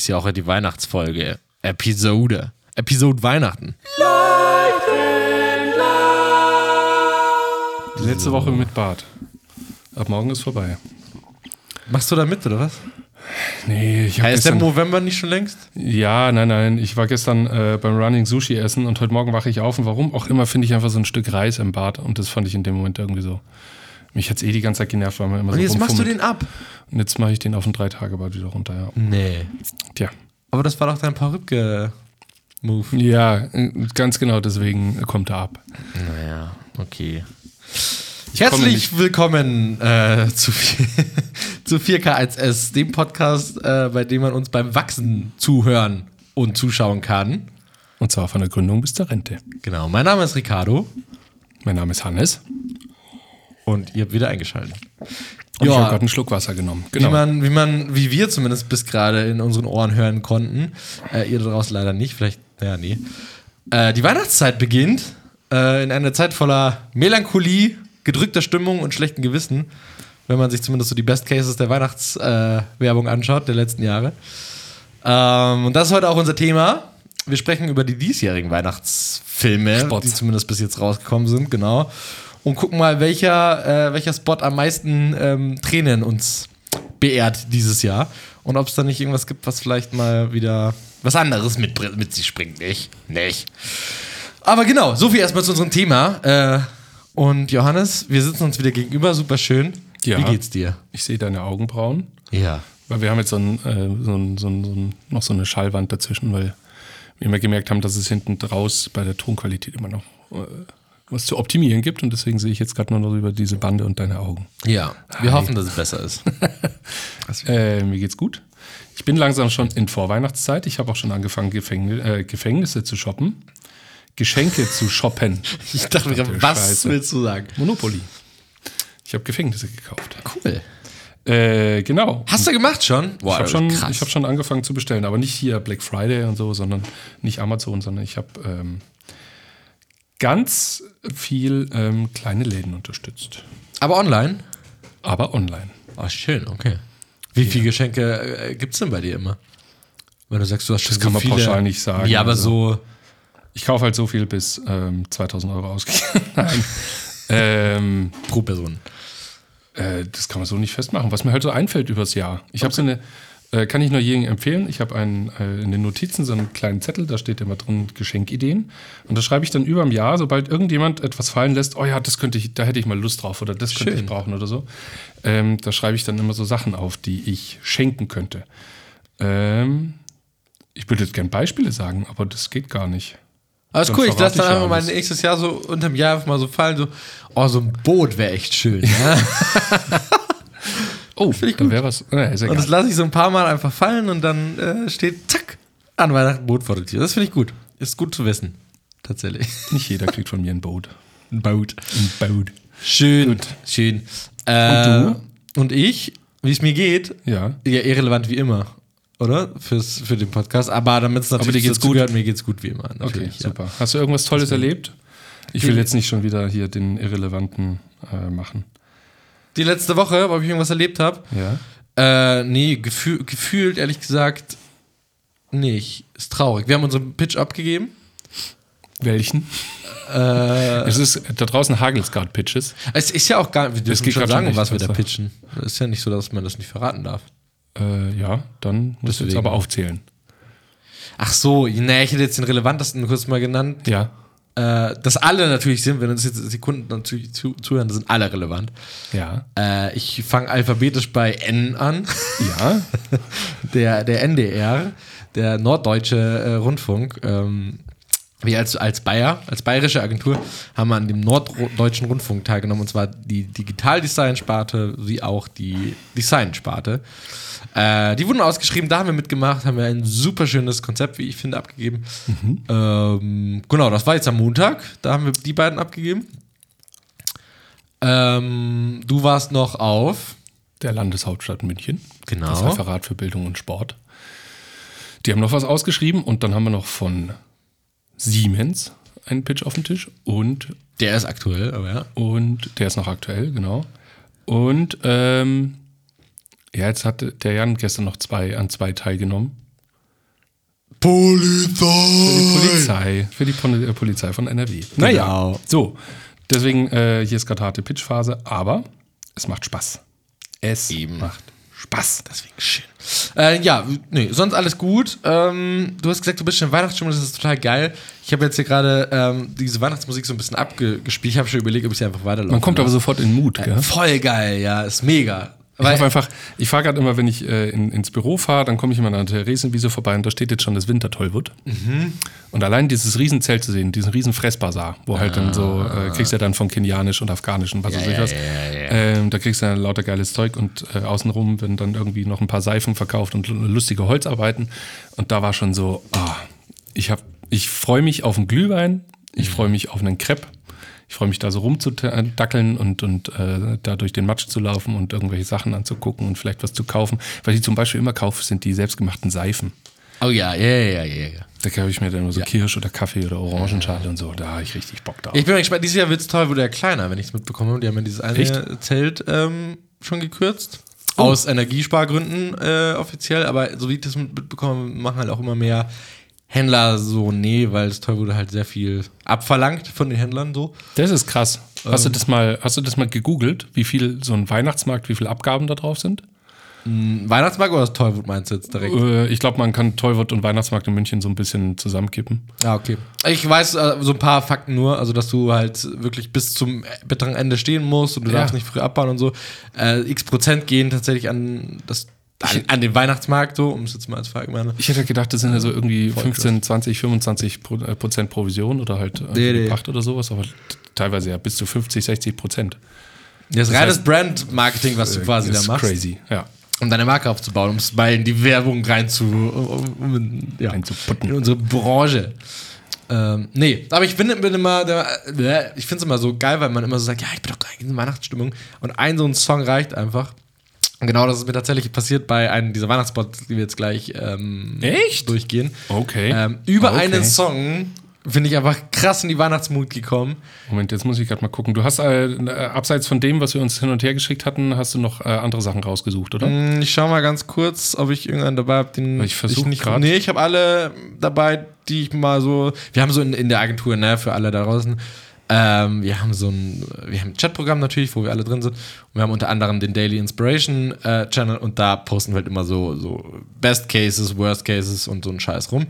ist ja auch die Weihnachtsfolge. Episode. Episode Weihnachten. Die letzte Woche mit Bart. Ab morgen ist vorbei. Machst du da mit, oder was? Nee, ich habe Heißt der. November nicht schon längst? Ja, nein, nein. Ich war gestern äh, beim Running Sushi essen und heute Morgen wache ich auf und warum auch immer finde ich einfach so ein Stück Reis im Bart und das fand ich in dem Moment irgendwie so. Mich hat's eh die ganze Zeit genervt, weil man immer Und so jetzt machst du den ab. Und jetzt mache ich den auf den drei Tage Bart wieder runter, ja. Nee. Tja. Aber das war doch dein Perücke-Move. Ja, äh, ganz genau deswegen kommt er ab. Naja, okay. komme Herzlich willkommen äh, zu, zu 4K1S, dem Podcast, äh, bei dem man uns beim Wachsen zuhören und zuschauen kann. Und zwar von der Gründung bis zur Rente. Genau, mein Name ist Ricardo Mein Name ist Hannes und ihr habt wieder eingeschaltet. und ich Ja. habe gerade einen Schluck Wasser genommen. Wie Genau. man, wie man, wie wir zumindest bis gerade in unseren Ohren hören konnten, äh, ihr da draußen leider nicht, vielleicht, naja, nee. Äh, die Weihnachtszeit beginnt äh, in einer Zeit voller Melancholie, gedrückter Stimmung und schlechten Gewissen, wenn man sich zumindest so die Best Cases der Weihnachtswerbung äh, Werbung anschaut, der letzten Jahre. Ähm, und das ist heute auch unser Thema. Wir sprechen über die diesjährigen Weihnachtsfilme, Spots. die zumindest bis jetzt rausgekommen sind, genau. Und gucken mal, welcher, äh, welcher Spot am meisten ähm, Tränen uns beehrt dieses Jahr. Und ob es da nicht irgendwas gibt, was vielleicht mal wieder was anderes mit, mit sich bringt. Nicht? Nicht. Aber genau, so viel erstmal zu unserem Thema. Äh, und Johannes, wir sitzen uns wieder gegenüber, super schön. Ja. Wie geht's dir? Ich sehe deine Augenbrauen. Ja. Weil wir haben jetzt so, ein, äh, so, ein, so, ein, so ein, noch so eine Schallwand dazwischen, weil wir immer gemerkt haben, dass es hinten draus bei der Tonqualität immer noch äh, was zu optimieren gibt. Und deswegen sehe ich jetzt gerade nur noch über diese Bande und deine Augen. Ja, wir hoffen, dass es besser ist. Äh, mir geht's gut. Ich bin langsam schon in Vorweihnachtszeit. Ich habe auch schon angefangen, Gefängni äh, Gefängnisse zu shoppen. Geschenke zu shoppen. Ich dachte Verdammte was Scheiße. willst du sagen? Monopoly. Ich habe Gefängnisse gekauft. Cool. Äh, genau. Hast du gemacht schon? Boah, Ich habe schon, ich hab schon angefangen zu bestellen, aber nicht hier Black Friday und so, sondern nicht Amazon, sondern ich habe ähm, ganz viel ähm, kleine Läden unterstützt. Aber online? Aber online. Oh, schön, okay. Wie viele Geschenke äh, gibt's denn bei dir immer? Wenn du sagst, du hast schon Das kann so man viele. pauschal nicht sagen. Ja, aber Also, so. Ich kaufe halt so viel, bis ähm, 2000 Euro ausgegeben. Nein. ähm, Pro Person. Äh, das kann man so nicht festmachen, was mir halt so einfällt übers Jahr. Ich habe so eine, äh, kann ich nur jedem empfehlen, ich habe einen, äh, in den Notizen so einen kleinen Zettel, da steht immer drin Geschenkideen. Und da schreibe ich dann über dem Jahr, sobald irgendjemand etwas fallen lässt, oh ja, das könnte ich, da hätte ich mal Lust drauf oder das könnte Schön. ich brauchen oder so. Ähm, da schreibe ich dann immer so Sachen auf, die ich schenken könnte. Ähm, ich würde jetzt gerne Beispiele sagen, aber das geht gar nicht. Alles Dann cool, ich lasse dann einfach mal alles. nächstes Jahr so unterm Jahr einfach mal so fallen, so, oh, so ein Boot wäre echt schön. Ja? Oh, Finde ich da gut. wäre was. Ist Und das lasse ich so ein paar Mal einfach fallen und dann äh, steht, zack, an Weihnachten Boot vor der Tür. Das finde ich gut. Ist gut zu wissen. Tatsächlich. Nicht jeder kriegt von mir ein Boot. Ein Boot. Ein Boot. Schön. Schön. Äh, Und Und ich, wie es mir geht, Ja. ja, irrelevant wie immer. Oder? Fürs, für den Podcast. Aber damit es natürlich dir geht's gut? gehört, mir geht's gut wie immer. Okay, Natürlich, ja. super. Hast du irgendwas Tolles erlebt? Ich will jetzt nicht schon wieder hier den Irrelevanten äh, machen. Die letzte Woche, ob ich irgendwas erlebt habe. Ja. Äh, nee, gefühl, gefühlt, ehrlich gesagt, nicht. Ist traurig. Wir haben unseren Pitch abgegeben. Welchen? Äh, Es ist, da draußen hagelt es gerade Pitches. es ist ja auch gar nicht, wir dürfen geht schon sagen, schon was wir da besser. pitchen. Es ist ja nicht so, dass man das nicht verraten darf. Äh, ja, dann musst du jetzt aber aufzählen. Ach so, nee, ich hätte jetzt den relevantesten kurz mal genannt. Ja. Äh, dass alle natürlich sind, wenn uns jetzt die Kunden natürlich zu, zuhören, das sind alle relevant. Ja. Äh, ich fange alphabetisch bei N an. Ja. der, der NDR, der Norddeutsche äh, Rundfunk, ähm, wir als, als Bayer, als bayerische Agentur, haben an dem Norddeutschen Rundfunk teilgenommen, und zwar die Digitaldesign-Sparte wie auch die Design-Sparte. Äh, die wurden ausgeschrieben, da haben wir mitgemacht, haben wir ein super schönes Konzept, wie ich finde, abgegeben. Ähm, genau, das war jetzt am Montag, da haben wir die beiden abgegeben. Ähm, du warst noch auf. Der Landeshauptstadt München. Genau. Das Referat für Bildung und Sport. Die haben noch was ausgeschrieben und dann haben wir noch von Siemens einen Pitch auf dem Tisch und Der ist aktuell, aber ja. Und der ist noch aktuell, genau. Und ähm, ja, jetzt hat der Jan gestern noch zwei, an zwei teilgenommen. Polizei. Polizei. Für die Pol äh, Polizei von NRW. Naja, Genau. so. Deswegen, äh, hier ist gerade harte Pitchphase, aber es macht Spaß. Es Eben. macht Spaß. Deswegen schön. Äh, ja, nee, sonst alles gut. Ähm, du hast gesagt, du bist schon in Weihnachtsstimmung, das ist total geil. Ich habe jetzt hier gerade ähm, diese Weihnachtsmusik so ein bisschen abgespielt. Ich habe schon überlegt, ob ich sie einfach weiterlaufe. Man kommt aber sofort in Mut, gell? Voll geil, ja, ist mega. Ich habe einfach, ich fahre gerade immer, wenn ich äh, in, ins Büro fahre, dann komme ich immer an der Theresienwiese vorbei und da steht jetzt schon das Wintertollwood. Und allein dieses Riesenzelt zu sehen, diesen riesen Fressbazar, wo halt dann so, äh, kriegst du ja dann von Kenianisch und Afghanisch und was weiß ich was. Ähm, da kriegst du dann lauter geiles Zeug und äh, außenrum werden dann irgendwie noch ein paar Seifen verkauft und lu- lustige Holzarbeiten. Und da war schon so, ah, ich hab, ich freue mich auf einen Glühwein, ich freue mich auf einen Crepe. Ich freue mich da so rumzudackeln und, und äh, da durch den Matsch zu laufen und irgendwelche Sachen anzugucken und vielleicht was zu kaufen. Was ich zum Beispiel immer kaufe, sind die selbstgemachten Seifen. Oh ja, ja, ja, ja, ja. Da kaufe ich mir dann immer so Kirsch oder Kaffee oder Orangenschale und so. Da habe ich richtig Bock drauf. Ich bin gespannt, dieses Jahr wird es toll, wurde ja kleiner, wenn ich es mitbekomme. Die haben ja dieses eine Echt? Zelt ähm, schon gekürzt. Aus Energiespargründen äh, offiziell, aber so wie ich das mitbekomme, machen halt auch immer mehr Händler so, nee, weil das Toll wurde halt sehr viel abverlangt von den Händlern so. Das ist krass. Hast Ähm. du das mal, hast du das mal gegoogelt, wie viel so ein Weihnachtsmarkt, wie viele Abgaben da drauf sind? Weihnachtsmarkt oder das Tollwood meinst du jetzt direkt? Äh, ich glaube, man kann Tollwood und Weihnachtsmarkt in München so ein bisschen zusammenkippen. Ja, okay. Ich weiß äh, so ein paar Fakten nur, also dass du halt wirklich bis zum bitteren Ende stehen musst und du Ja. darfst nicht früh abbauen und so. Äh, X Prozent gehen tatsächlich an, das, an, an den Weihnachtsmarkt so, um es jetzt mal als Frage Ich hätte gedacht, das sind ja so irgendwie 15, 20, 25 Pro, äh, Prozent Provision oder halt äh, Nee, nee. Pacht oder sowas, aber teilweise ja bis zu 50, 60 Prozent. Das ist reines heißt- Brand-Marketing, was du quasi da ist machst, crazy, ja. um deine Marke aufzubauen, um es mal in die Werbung rein zu, um, um, in- ja, Reinzuputten. in unsere Branche. Ähm, nee, aber ich bin, bin immer, der, äh, ich finde es immer so geil, weil man immer so sagt, ja, ich bin doch gar nicht in Weihnachtsstimmung. Und ein so ein Song reicht einfach. Genau das ist mir tatsächlich passiert bei einem dieser Weihnachtsspots, die wir jetzt gleich ähm, Echt? durchgehen. Okay. Ähm, über Okay. einen Song bin ich einfach krass in die Weihnachtsmut gekommen. Moment, jetzt muss ich gerade mal gucken. Du hast äh, äh, abseits von dem, was wir uns hin und her geschickt hatten, hast du noch äh, andere Sachen rausgesucht, oder? Hm, Ich schau mal ganz kurz, ob ich irgendeinen dabei habe, den ich versuch nicht. grad- Nee, ich habe alle dabei, die ich mal so. Wir haben so in, in der Agentur, ne, für alle da draußen. Ähm, wir haben so ein, wir haben ein Chatprogramm natürlich, wo wir alle drin sind. Und wir haben unter anderem den Daily Inspiration äh, Channel und da posten wir halt immer so, so Best Cases, Worst Cases und so einen Scheiß rum.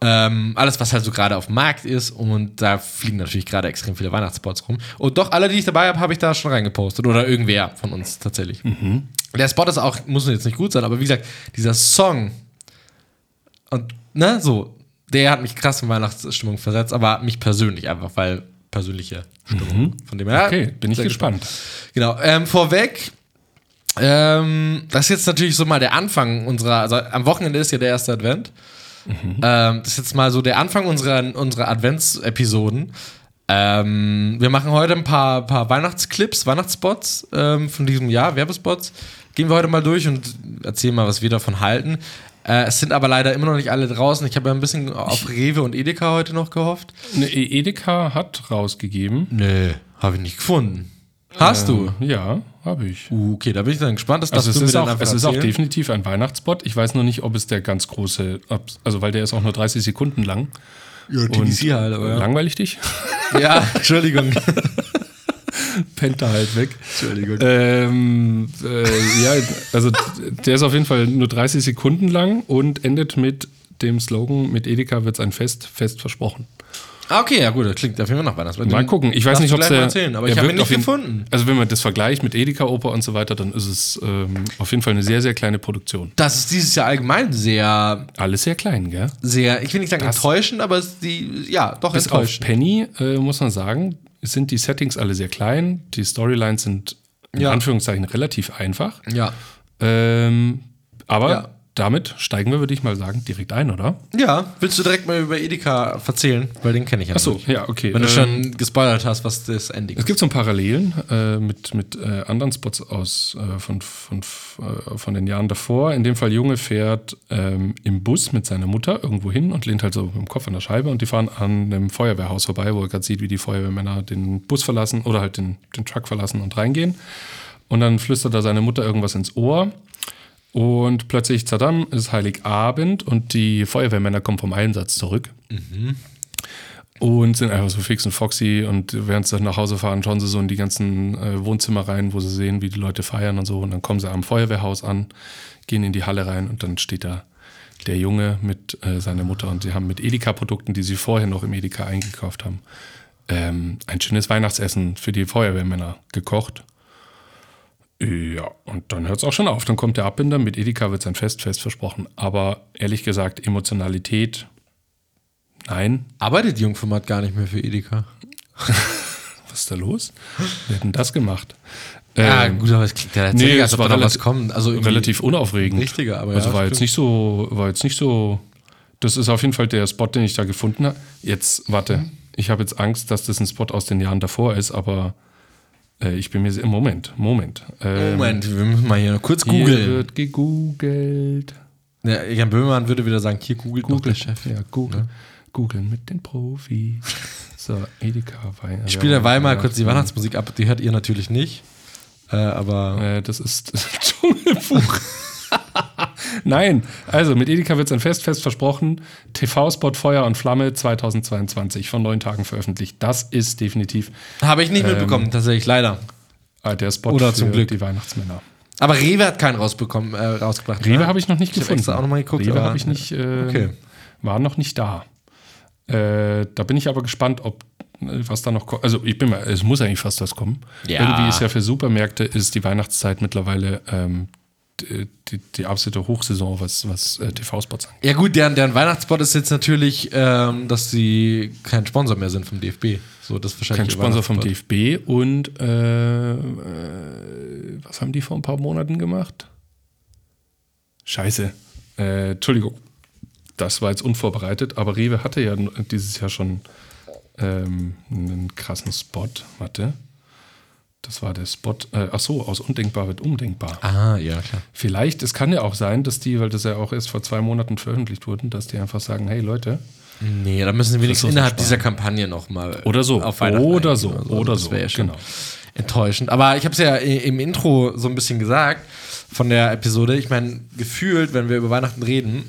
Ähm, alles, was halt so gerade auf dem Markt ist und da fliegen natürlich gerade extrem viele Weihnachtsspots rum. Und doch, alle, die ich dabei habe, habe ich da schon reingepostet oder irgendwer von uns tatsächlich. Der Spot ist auch, muss jetzt nicht gut sein, aber wie gesagt, dieser Song und ne, so, der hat mich krass in Weihnachtsstimmung versetzt, aber mich persönlich einfach, weil persönliche Stimmung. Von dem her. Okay, bin ich sehr gespannt. Genau. Ähm, vorweg, ähm, das ist jetzt natürlich so mal der Anfang unserer, also am Wochenende ist ja der erste Advent. Ähm, das ist jetzt mal so der Anfang unserer, unserer Adventsepisoden. Ähm, wir machen heute ein paar, paar Weihnachtsclips, Weihnachtsspots ähm, von diesem Jahr, Werbespots. Gehen wir heute mal durch und erzählen mal, was wir davon halten. Äh, es sind aber leider immer noch nicht alle draußen. Ich habe ja ein bisschen auf Rewe und Edeka heute noch gehofft. Ne, E- Edeka hat rausgegeben. Nee, habe ich nicht gefunden. Hast du? Ja, habe ich. Uh, okay, da bin ich dann gespannt. Das Also es du ist, auch, es ist auch definitiv ein Weihnachtsspot. Ich weiß nur nicht, ob es der ganz große, also weil der ist auch nur 30 Sekunden lang. Ja, TBC halt, aber ja. Langweilig dich? Ja, Entschuldigung. Pennt da halt weg. Entschuldigung. Ähm, äh, ja, also der ist auf jeden Fall nur 30 Sekunden lang und endet mit dem Slogan, mit Edeka wird's ein Fest, fest versprochen. Ah, okay, ja gut, das klingt auf jeden Fall nach Weihnachtsmann. Mal gucken. Ich weiß nicht, ob es der. erzählen, aber er ich habe ihn nicht auf gefunden. Also wenn man das vergleicht mit Edeka Oper und so weiter, dann ist es ähm, auf jeden Fall eine sehr, sehr kleine Produktion. Das ist dieses Jahr allgemein sehr, Alles sehr klein, gell? sehr, ich will nicht sagen Das- enttäuschend, aber es die, ja, doch Bis auf enttäuschend. Penny, äh, muss man sagen, sind die Settings alle sehr klein. Die Storylines sind in Ja. Anführungszeichen relativ einfach. Ja. Ähm, aber Ja. Damit steigen wir, würde ich mal sagen, direkt ein, oder? Ja, willst du direkt mal über Edeka erzählen? Weil den kenne ich ja Achso, nicht. ja, okay. Wenn du Ähm, schon gespoilert hast, was das Ending Es gibt so Parallelen äh, mit, mit äh, anderen Spots aus äh, von, von, äh, von den Jahren davor. In dem Fall Junge fährt ähm, im Bus mit seiner Mutter irgendwo hin und lehnt halt so mit dem Kopf an der Scheibe und die fahren an einem Feuerwehrhaus vorbei, wo er gerade sieht, wie die Feuerwehrmänner den Bus verlassen oder halt den, den Truck verlassen und reingehen. Und dann flüstert er seiner Mutter irgendwas ins Ohr. Und plötzlich, zadam, ist Heiligabend und die Feuerwehrmänner kommen vom Einsatz zurück. Und sind einfach so fix und foxy und während sie nach Hause fahren, schauen sie so in die ganzen äh, Wohnzimmer rein, wo sie sehen, wie die Leute feiern und so. Und dann kommen sie am Feuerwehrhaus an, gehen in die Halle rein und dann steht da der Junge mit äh, seiner Mutter und sie haben mit Edeka-Produkten, die sie vorher noch im Edeka eingekauft haben, ähm, ein schönes Weihnachtsessen für die Feuerwehrmänner gekocht. Ja, und dann hört es auch schon auf. Dann kommt der Abbinder, mit Edeka wird sein Fest fest versprochen. Aber ehrlich gesagt, Emotionalität, nein. Arbeitet Jungformat gar nicht mehr für Edeka. Was ist da los? Wir hätten das gemacht. Ja, Ähm, gut, aber es klingt ja nee, tatsächlich, es als ob da was kommt. Also relativ unaufregend. Richtiger, aber also ja, war jetzt nicht so, war jetzt nicht so. Das ist auf jeden Fall der Spot, den ich da gefunden habe. Jetzt, warte, Mhm. ich habe jetzt Angst, dass das ein Spot aus den Jahren davor ist, aber ich bin mir im Moment, Moment. Ähm, Moment, wir müssen mal hier kurz Hier googeln. wird gegoogelt. Ja, Jan Böhmermann würde wieder sagen, hier googelt der Chef. Ja, Google. Googeln mit den Profis. So, Edeka Wein. Ich spiele derweil mal kurz die Weihnachtsmusik ab, die hört ihr natürlich nicht. Äh, aber Äh, das ist Dschungelbuch. Nein, also mit Edeka wird es ein Fest, fest versprochen. TV-Spot Feuer und Flamme 2022 von neun Tagen veröffentlicht. Das ist definitiv habe ich nicht mitbekommen, tatsächlich, leider. äh, der Spot Oder für zum Glück. die Weihnachtsmänner. Aber Rewe hat keinen rausbekommen, äh, rausgebracht. Rewe habe ich noch nicht Ich hab gefunden. extra auch noch mal geguckt, Rewe habe ich nicht, äh, Okay. war noch nicht da. Äh, da bin ich aber gespannt, ob äh, was da noch kommt. Also ich bin mal, es muss eigentlich fast was kommen. Ja. Irgendwie ist ja für Supermärkte ist die Weihnachtszeit mittlerweile ähm, die, die, die absolute Hochsaison, was, was äh, TV-Spots angeht. Ja gut, deren, deren Weihnachtsspot ist jetzt natürlich, ähm, dass sie kein Sponsor mehr sind vom DFB. So, das wahrscheinlich Kein Sponsor vom. DFB und äh, äh, was haben die vor ein paar Monaten gemacht? Scheiße. Äh, Entschuldigung. Das war jetzt unvorbereitet, aber Rewe hatte ja dieses Jahr schon ähm, einen krassen Spot. Warte. Das war der Spot. Äh, ach so, aus undenkbar wird undenkbar. Ah, ja, klar. Vielleicht, es kann ja auch sein, dass die, weil das ja auch erst vor zwei Monaten veröffentlicht wurden, dass die einfach sagen, hey Leute, Nee, da müssen sie wenigstens innerhalb sparen. dieser Kampagne nochmal Oder so. auf Weihnachten Oder so. Oder das so. wäre ja schon Genau. enttäuschend. Aber ich habe es ja im Intro so ein bisschen gesagt von der Episode. Ich meine, gefühlt, wenn wir über Weihnachten reden,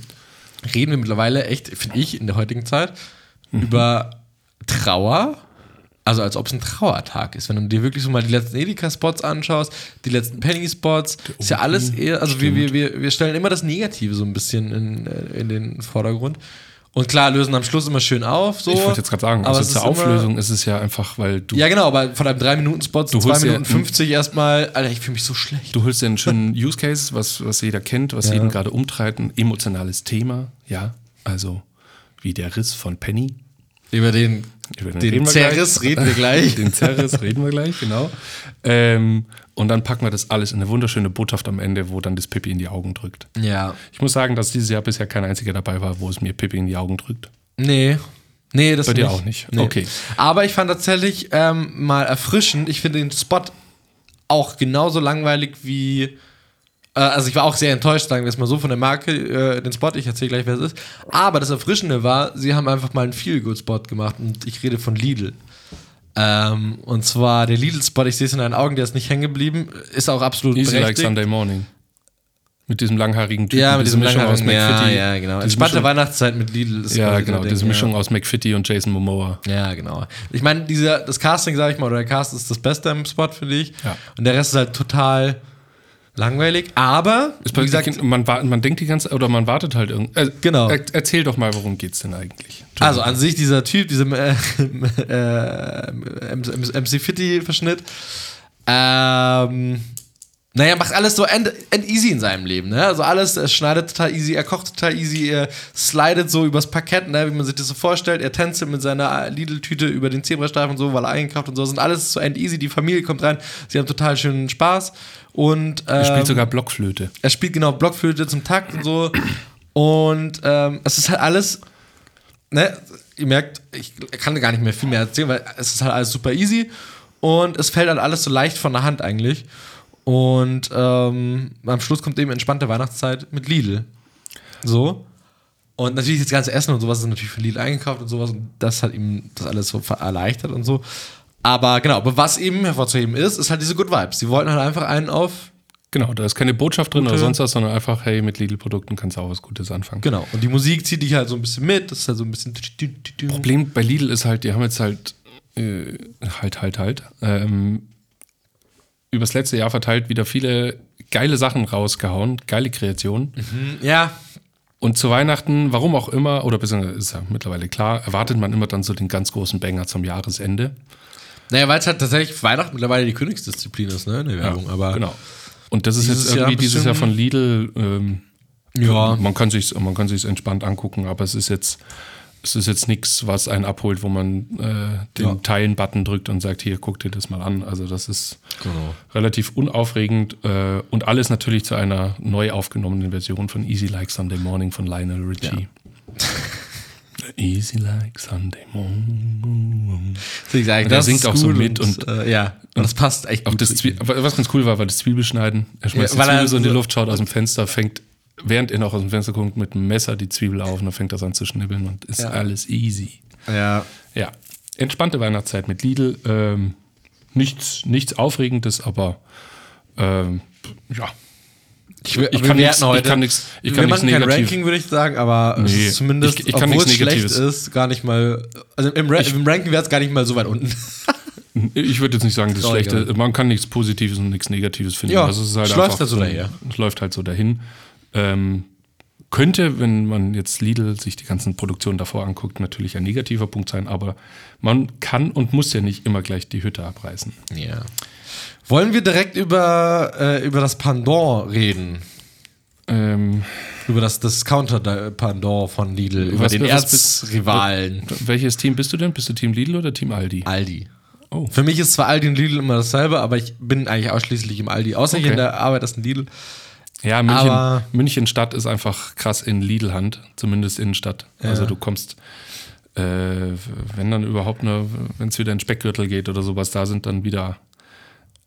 reden wir mittlerweile echt, finde ich, in der heutigen Zeit Mhm. über Trauer. Also als ob es ein Trauertag ist. Wenn du dir wirklich so mal die letzten Edeka-Spots anschaust, die letzten Penny-Spots, ist ja alles eher, also wir, wir, wir, wir stellen immer das Negative so ein bisschen in, äh, in den Vordergrund. Und klar, lösen am Schluss immer schön auf. So. Ich wollte jetzt gerade sagen, aber also zur Auflösung ist es ja einfach, weil du, Ja, genau, aber von einem 3-Minuten-Spot zu Du 2 holst ja Minuten 50 erstmal. Alter, ich fühle mich so schlecht. du holst dir einen schönen Use Case, was, was jeder kennt, was Ja. jeden gerade umtreibt, ein emotionales Thema, ja, also wie der Riss von Penny. Über den, Über den den reden wir Zerriss gleich. reden wir gleich. Den Zerriss reden wir gleich, genau. Ähm, und dann packen wir das alles in eine wunderschöne Botschaft am Ende, wo dann das Pippi in die Augen drückt. ja. Ich muss sagen, dass dieses Jahr bisher kein einziger dabei war, wo es mir Pippi in die Augen drückt. Nee. Nee, das Bei dir nicht. auch nicht. Nee. Okay. Aber ich fand tatsächlich ähm, mal erfrischend. Ich finde den Spot auch genauso langweilig wie. Äh, also, ich war auch sehr enttäuscht, sagen wir es mal so, von der Marke, äh, den Spot. Ich erzähle gleich, wer es ist. Aber das Erfrischende war, sie haben einfach mal einen Feel-Good-Spot gemacht. Und ich rede von Lidl. Ähm, und zwar der Lidl-Spot, ich sehe es in deinen Augen, der ist nicht hängen geblieben. Ist auch absolut Easy like berechtigt. Sunday morning. Mit diesem langhaarigen Typen. Ja, mit diese diesem Mischung aus Langhaarigen, ja, McFitty. ja, genau. Entspannte Mischung, Weihnachtszeit mit Lidl ist ja, genau. der Diese Ding, Mischung ja. aus McFitty und Jason Momoa. Ja, genau. Ich meine, das Casting, sag ich mal, oder der Cast ist das Beste im Spot, finde ich. Ja. Und der Rest ist halt total langweilig. Aber, Ist wie gesagt, man, man denkt die ganze oder man wartet halt irgendwie. Äh, Genau. Er, erzähl doch mal, worum geht's denn eigentlich? also an sich dieser Typ, dieser äh, äh, MC Fitty-Verschnitt, ähm, naja, macht alles so end, end easy in seinem Leben, ne? Also alles, er schneidet total easy, er kocht total easy, er slidet so übers Parkett, ne? Wie man sich das so vorstellt. Er tänzelt mit seiner Lidl-Tüte über den Zebrastreifen und so, weil er einkauft und so. Das sind alles so end easy. Die Familie kommt rein, sie haben total schönen Spaß. Und er spielt ähm, sogar Blockflöte. er spielt genau Blockflöte zum Takt und so. Und ähm, es ist halt alles, ne, ihr merkt, ich kann gar nicht mehr viel mehr erzählen, weil es ist halt alles super easy und es fällt halt alles so leicht von der Hand eigentlich. Und ähm, am Schluss kommt eben entspannte Weihnachtszeit mit Lidl. So. Und natürlich das ganze Essen und sowas ist natürlich für Lidl eingekauft und sowas. Und das hat ihm das alles so erleichtert und so. Aber genau, aber was eben hervorzuheben ist, ist halt diese Good Vibes. Sie wollten halt einfach einen auf Genau, da ist keine Botschaft drin oder sonst was, sondern einfach, hey, mit Lidl-Produkten kannst du auch was Gutes anfangen. Genau. Und die Musik zieht dich halt so ein bisschen mit. Das ist halt so ein bisschen. Problem bei Lidl ist halt, die haben jetzt halt, äh, halt, halt, halt, ähm, übers letzte Jahr verteilt wieder viele geile Sachen rausgehauen, geile Kreationen. Ja. Und zu Weihnachten, warum auch immer, oder beziehungsweise ist ja mittlerweile klar, erwartet man immer dann so den ganz großen Banger zum Jahresende. Naja, weil es halt tatsächlich Weihnachten mittlerweile die Königsdisziplin ist, ne? In der Werbung. Aber genau. Und das ist jetzt Jahr irgendwie ein dieses Jahr von Lidl. Ähm, Ja. Man kann sich man kann sich's entspannt angucken, aber es ist jetzt es ist jetzt nichts, was einen abholt, wo man äh, den Ja. Teilen-Button drückt und sagt, hier, guck dir das mal an. Also das ist Genau. relativ unaufregend äh, und alles natürlich zu einer neu aufgenommenen Version von Easy Like Sunday Morning von Lionel Richie. Easy Like Sunday Morning. Ich, Und er das singt auch so mit und- äh, ja, und das passt echt gut. das Zwie was ganz cool war, war das Zwiebelschneiden. Er schmeißt Ja, die Zwiebel so in die Luft, schaut aus dem Fenster, fängt, während er noch aus dem Fenster guckt, mit dem Messer die Zwiebel auf und dann fängt das an zu schnibbeln und ist Ja. alles easy. ja. Ja, entspannte Weihnachtszeit mit Lidl. Ähm, nichts, nichts Aufregendes, aber ähm, ja. Ich, Ich kann werten nix- ich heute. kann nix- ich kann nix machen kein negativ- Ranking, würde ich sagen, aber es Nee, ist zumindest, ich- ich kann obwohl nichts es schlecht Negatives. ist, gar nicht mal. Also im, Ra im Ranking wäre es gar nicht mal so weit unten. Ich würde jetzt nicht sagen, das Schlechte. Man kann nichts Positives und nichts Negatives finden. Ja, Also es ist halt es läuft einfach halt so daher. Es läuft halt so dahin. Ähm, könnte, wenn man jetzt Lidl sich die ganzen Produktionen davor anguckt, natürlich ein negativer Punkt sein, aber man kann und muss ja nicht immer gleich die Hütte abreißen. Ja. Wollen wir direkt über, äh, über das Pendant reden? Ähm, Über das Discounter-Pendant von Lidl, über den Erzrivalen welches Team bist du denn? Bist du Team Lidl oder Team Aldi? Aldi. Oh. Für mich ist zwar Aldi und Lidl immer dasselbe, aber ich bin eigentlich ausschließlich im Aldi. Außer hier Okay. in der Arbeit ist ein Lidl. Ja, München, Aber- München Stadt ist einfach krass in Lidl-Hand, zumindest Innenstadt. Also du kommst, äh, wenn dann überhaupt nur, wenn es wieder in Speckgürtel geht oder sowas, da sind dann wieder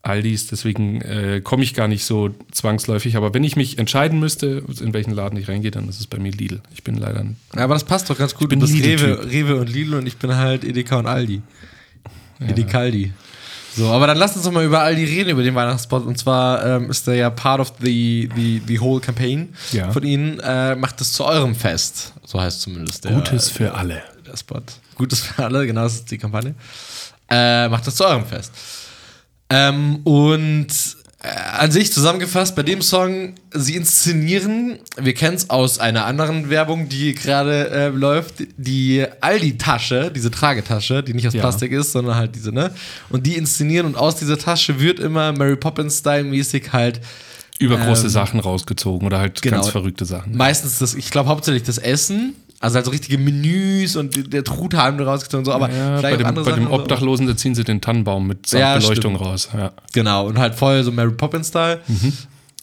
Aldis. Deswegen äh, komme ich gar nicht so zwangsläufig. Aber wenn ich mich entscheiden müsste, in welchen Laden ich reingehe, dann ist es bei mir Lidl. Ich bin leider ein Ja, aber das passt doch ganz gut. bin Du bist Lidl-Typ. Rewe, Rewe und Lidl und ich bin halt Edeka und Aldi. Edikaldi. So, aber dann lass uns doch mal über Aldi reden, über den Weihnachtsspot. Und zwar ähm, ist der ja part of the, the, the whole campaign Ja. von Ihnen. Äh, macht es zu eurem Fest. So heißt zumindest der, Gutes für alle. der Spot. Gutes für alle, genau, das ist die Kampagne. Äh, macht das zu eurem Fest. Ähm, und an sich zusammengefasst, bei dem Song, sie inszenieren, wir kennen es aus einer anderen Werbung, die gerade äh, läuft, die Aldi-Tasche, diese Tragetasche, die nicht aus Ja. Plastik ist, sondern halt diese, ne? Und die inszenieren und aus dieser Tasche wird immer Mary Poppins-Style-mäßig halt Übergroße Ähm, Sachen rausgezogen oder halt genau. ganz verrückte Sachen. meistens das, ich glaube hauptsächlich das Essen, also halt so richtige Menüs und der Truthahn rausgezogen und so, aber Ja, bei dem, bei dem Sachen und so. Obdachlosen, da ziehen sie den Tannenbaum mit Ja, Beleuchtung stimmt. raus. Ja. Genau, und halt voll so Mary Poppins-Style.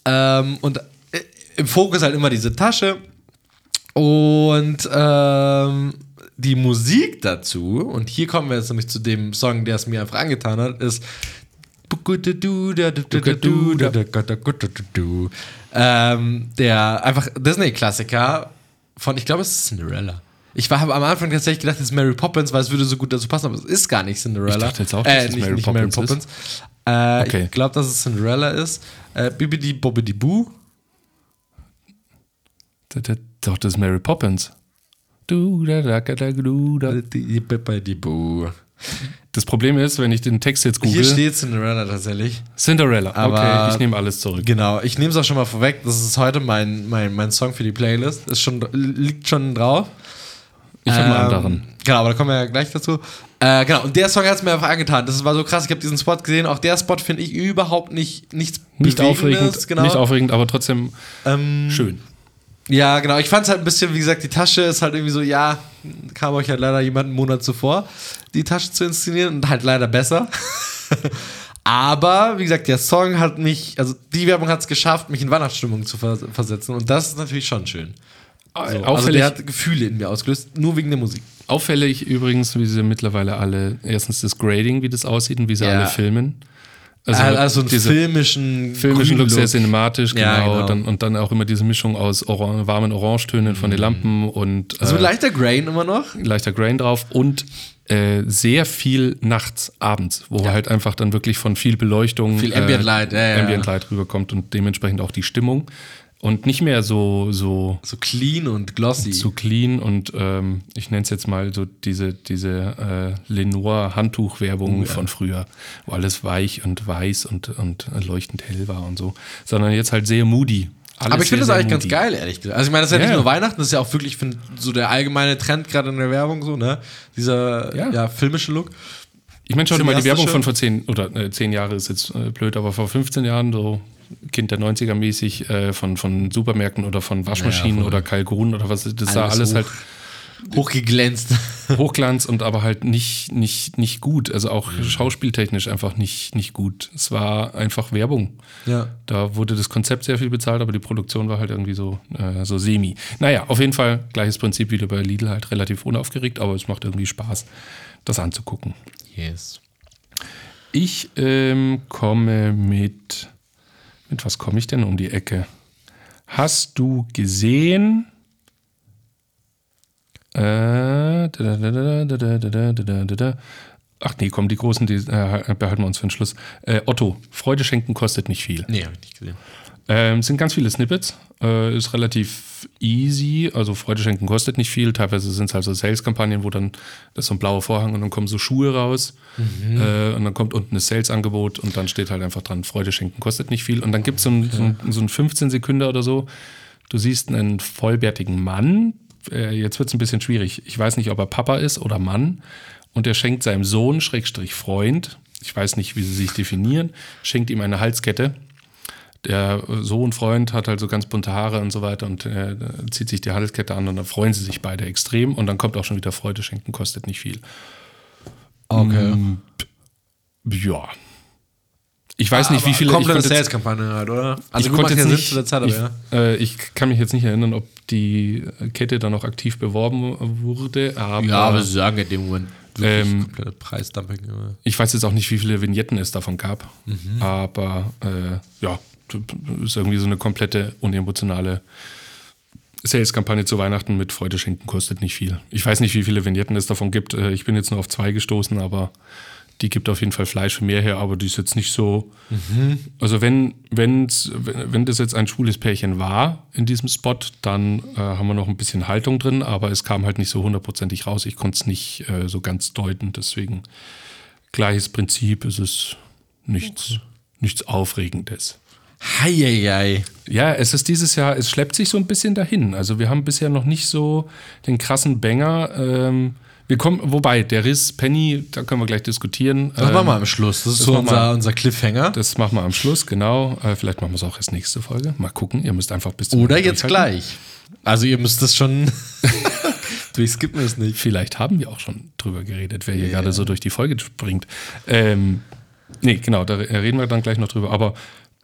Ähm, und äh, im Fokus halt immer diese Tasche. Und ähm, die Musik dazu, und hier kommen wir jetzt nämlich zu dem Song, der es mir einfach angetan hat, ist. Ähm, der einfach Disney-Klassiker von, ich glaube, es ist Cinderella. Ich habe am Anfang tatsächlich gedacht, es ist Mary Poppins, weil es würde so gut dazu passen, aber es ist gar nicht Cinderella. Ich dachte jetzt auch, dass äh, es nicht, Mary nicht Poppins Mary ist. Poppins. Äh, Okay. Ich glaube, dass es Cinderella ist. Äh, Bibidi Bobbidi Boo. Doch, das ist Mary Poppins. Du, da, da, da, du, da. Die Bibbidi Boo. Das Problem ist, wenn ich den Text jetzt Hier google, steht Cinderella tatsächlich. Cinderella. Aber- okay, ich nehme alles zurück. Genau, ich nehme es auch schon mal vorweg. Das ist heute mein, mein, mein Song für die Playlist. Ist schon, liegt schon drauf. Ich habe einen Ähm, anderen. Genau, aber da kommen wir ja gleich dazu. Äh, genau, und der Song hat es mir einfach angetan. Das war so krass. Ich habe diesen Spot gesehen. Auch der Spot finde ich überhaupt nicht nichts Nicht aufregend, Genau. nicht aufregend, aber trotzdem ähm, schön. Ja, genau. Ich fand es halt ein bisschen, wie gesagt, die Tasche ist halt irgendwie so, ja, kam euch halt leider jemand einen Monat zuvor, die Tasche zu inszenieren und halt leider besser. Aber, wie gesagt, der Song hat mich, also die Werbung hat es geschafft, mich in Weihnachtsstimmung zu vers versetzen und das ist natürlich schon schön. So, also auffällig, der hat Gefühle in mir ausgelöst, nur wegen der Musik. auffällig übrigens, wie sie mittlerweile alle, erstens das Grading, wie das aussieht und wie sie Ja. alle filmen. Also, also einen filmischen, filmischen Look, sehr cinematisch, Ja, genau. genau. Dann, und dann auch immer diese Mischung aus oran warmen Orangetönen von den Lampen und Also äh, leichter Grain immer noch. leichter Grain drauf und äh, sehr viel nachts, abends, wo halt einfach dann wirklich von viel Beleuchtung, Viel Ambient Light, ja, ja. Ambient Light rüberkommt und dementsprechend auch die Stimmung und nicht mehr so so So clean und glossy. zu clean und ähm, ich nenne es jetzt mal so diese, diese äh, Lenoir-Handtuch-Werbung von früher, wo alles weich und weiß und, und leuchtend hell war und so, sondern jetzt halt sehr moody. Alles Aber ich finde das eigentlich sehr ganz moody. geil, ehrlich gesagt. Also ich meine, das ist ja, Ja, nicht nur Weihnachten, das ist ja auch wirklich, ich finde, so der allgemeine Trend gerade in der Werbung, so, ne? Dieser ja. Ja. filmische Look. Ich meine, schau dir mal die. Werbung von vor zehn oder äh, zehn Jahre ist jetzt äh, blöd, aber vor 15 Jahren so Kind der 90er mäßig äh, von, von Supermärkten oder von Waschmaschinen voll. oder Kalkun oder was, das sah Alles alles halt hoch- Hochgeglänzt. Hochglanz und aber halt nicht, nicht, nicht gut. Also auch Mhm. schauspieltechnisch einfach nicht, nicht gut. Es war einfach Werbung. Ja. Da wurde das Konzept sehr viel bezahlt, aber die Produktion war halt irgendwie so, äh, so semi. Naja, auf jeden Fall gleiches Prinzip wie bei Lidl, halt relativ unaufgeregt, aber es macht irgendwie Spaß, das anzugucken. Yes. Ich ähm, komme mit. Mit was komme ich denn um die Ecke? Hast du gesehen? Äh, Ach nee, komm, die großen, die äh, behalten wir uns für den Schluss. Äh, Otto, Freude schenken kostet nicht viel. Nee, habe ich nicht gesehen. Ähm, sind ganz viele Snippets, äh, ist relativ easy, also Freude schenken kostet nicht viel. Teilweise sind es halt so Sales-Kampagnen, wo dann das ist so ein blauer Vorhang und dann kommen so Schuhe raus mhm. äh, und dann kommt unten ein Sales-Angebot und dann steht halt einfach dran, Freude schenken kostet nicht viel. Und dann gibt so es okay. so, so einen 15 Sekunden oder so. Du siehst einen vollbärtigen Mann, äh, jetzt wird es ein bisschen schwierig, ich weiß nicht, ob er Papa ist oder Mann und er schenkt seinem Sohn, Schrägstrich Freund, ich weiß nicht, wie sie sich definieren, schenkt ihm eine Halskette der Sohn, Freund hat halt so ganz bunte Haare und so weiter und äh, zieht sich die Halskette an und dann freuen sie sich beide extrem und dann kommt auch schon wieder Freude schenken, kostet nicht viel. Okay. Ja. Ich weiß nicht, wie viele. ich Komplette Sales-Kampagne halt, oder? Also ich gut, konnte jetzt nicht, zu der Zeit, aber ich, ja. äh, ich kann mich jetzt nicht erinnern, ob die Kette dann noch aktiv beworben wurde, aber, Ja, aber sie sagen in dem Moment Ähm, Preisdumping. ich weiß jetzt auch nicht, wie viele Vignetten es davon gab, aber äh, ja, ist irgendwie so eine komplette unemotionale Sales-Kampagne zu Weihnachten mit Freude schenken kostet nicht viel. Ich weiß nicht, wie viele Vignetten es davon gibt. Äh, Ich bin jetzt nur auf zwei gestoßen, aber die gibt auf jeden Fall Fleisch mehr her, aber die ist jetzt nicht so. Also wenn, wenn's, wenn wenn das jetzt ein schwules Pärchen war in diesem Spot, dann äh, haben wir noch ein bisschen Haltung drin, aber es kam halt nicht so hundertprozentig raus. Ich konnte es nicht äh, so ganz deuten, deswegen gleiches Prinzip, es ist nichts, nichts Aufregendes. Heieiei. Ja, es ist dieses Jahr, es schleppt sich so ein bisschen dahin. Also wir haben bisher noch nicht so den krassen Banger. Ähm, wir kommen, wobei, der Riss Penny, da können wir gleich diskutieren. Das Ähm, machen wir am Schluss. Das ist das so unser, unser Cliffhanger. Das machen wir am Schluss, genau. Äh, vielleicht machen wir es auch erst nächste Folge. Mal gucken, ihr müsst einfach bis zum Oder jetzt gleich. Also ihr müsst das schon. Durchskippen es nicht. Vielleicht haben wir auch schon drüber geredet, wer hier gerade so durch die Folge springt. Ähm, nee, genau, da reden wir dann gleich noch drüber. Aber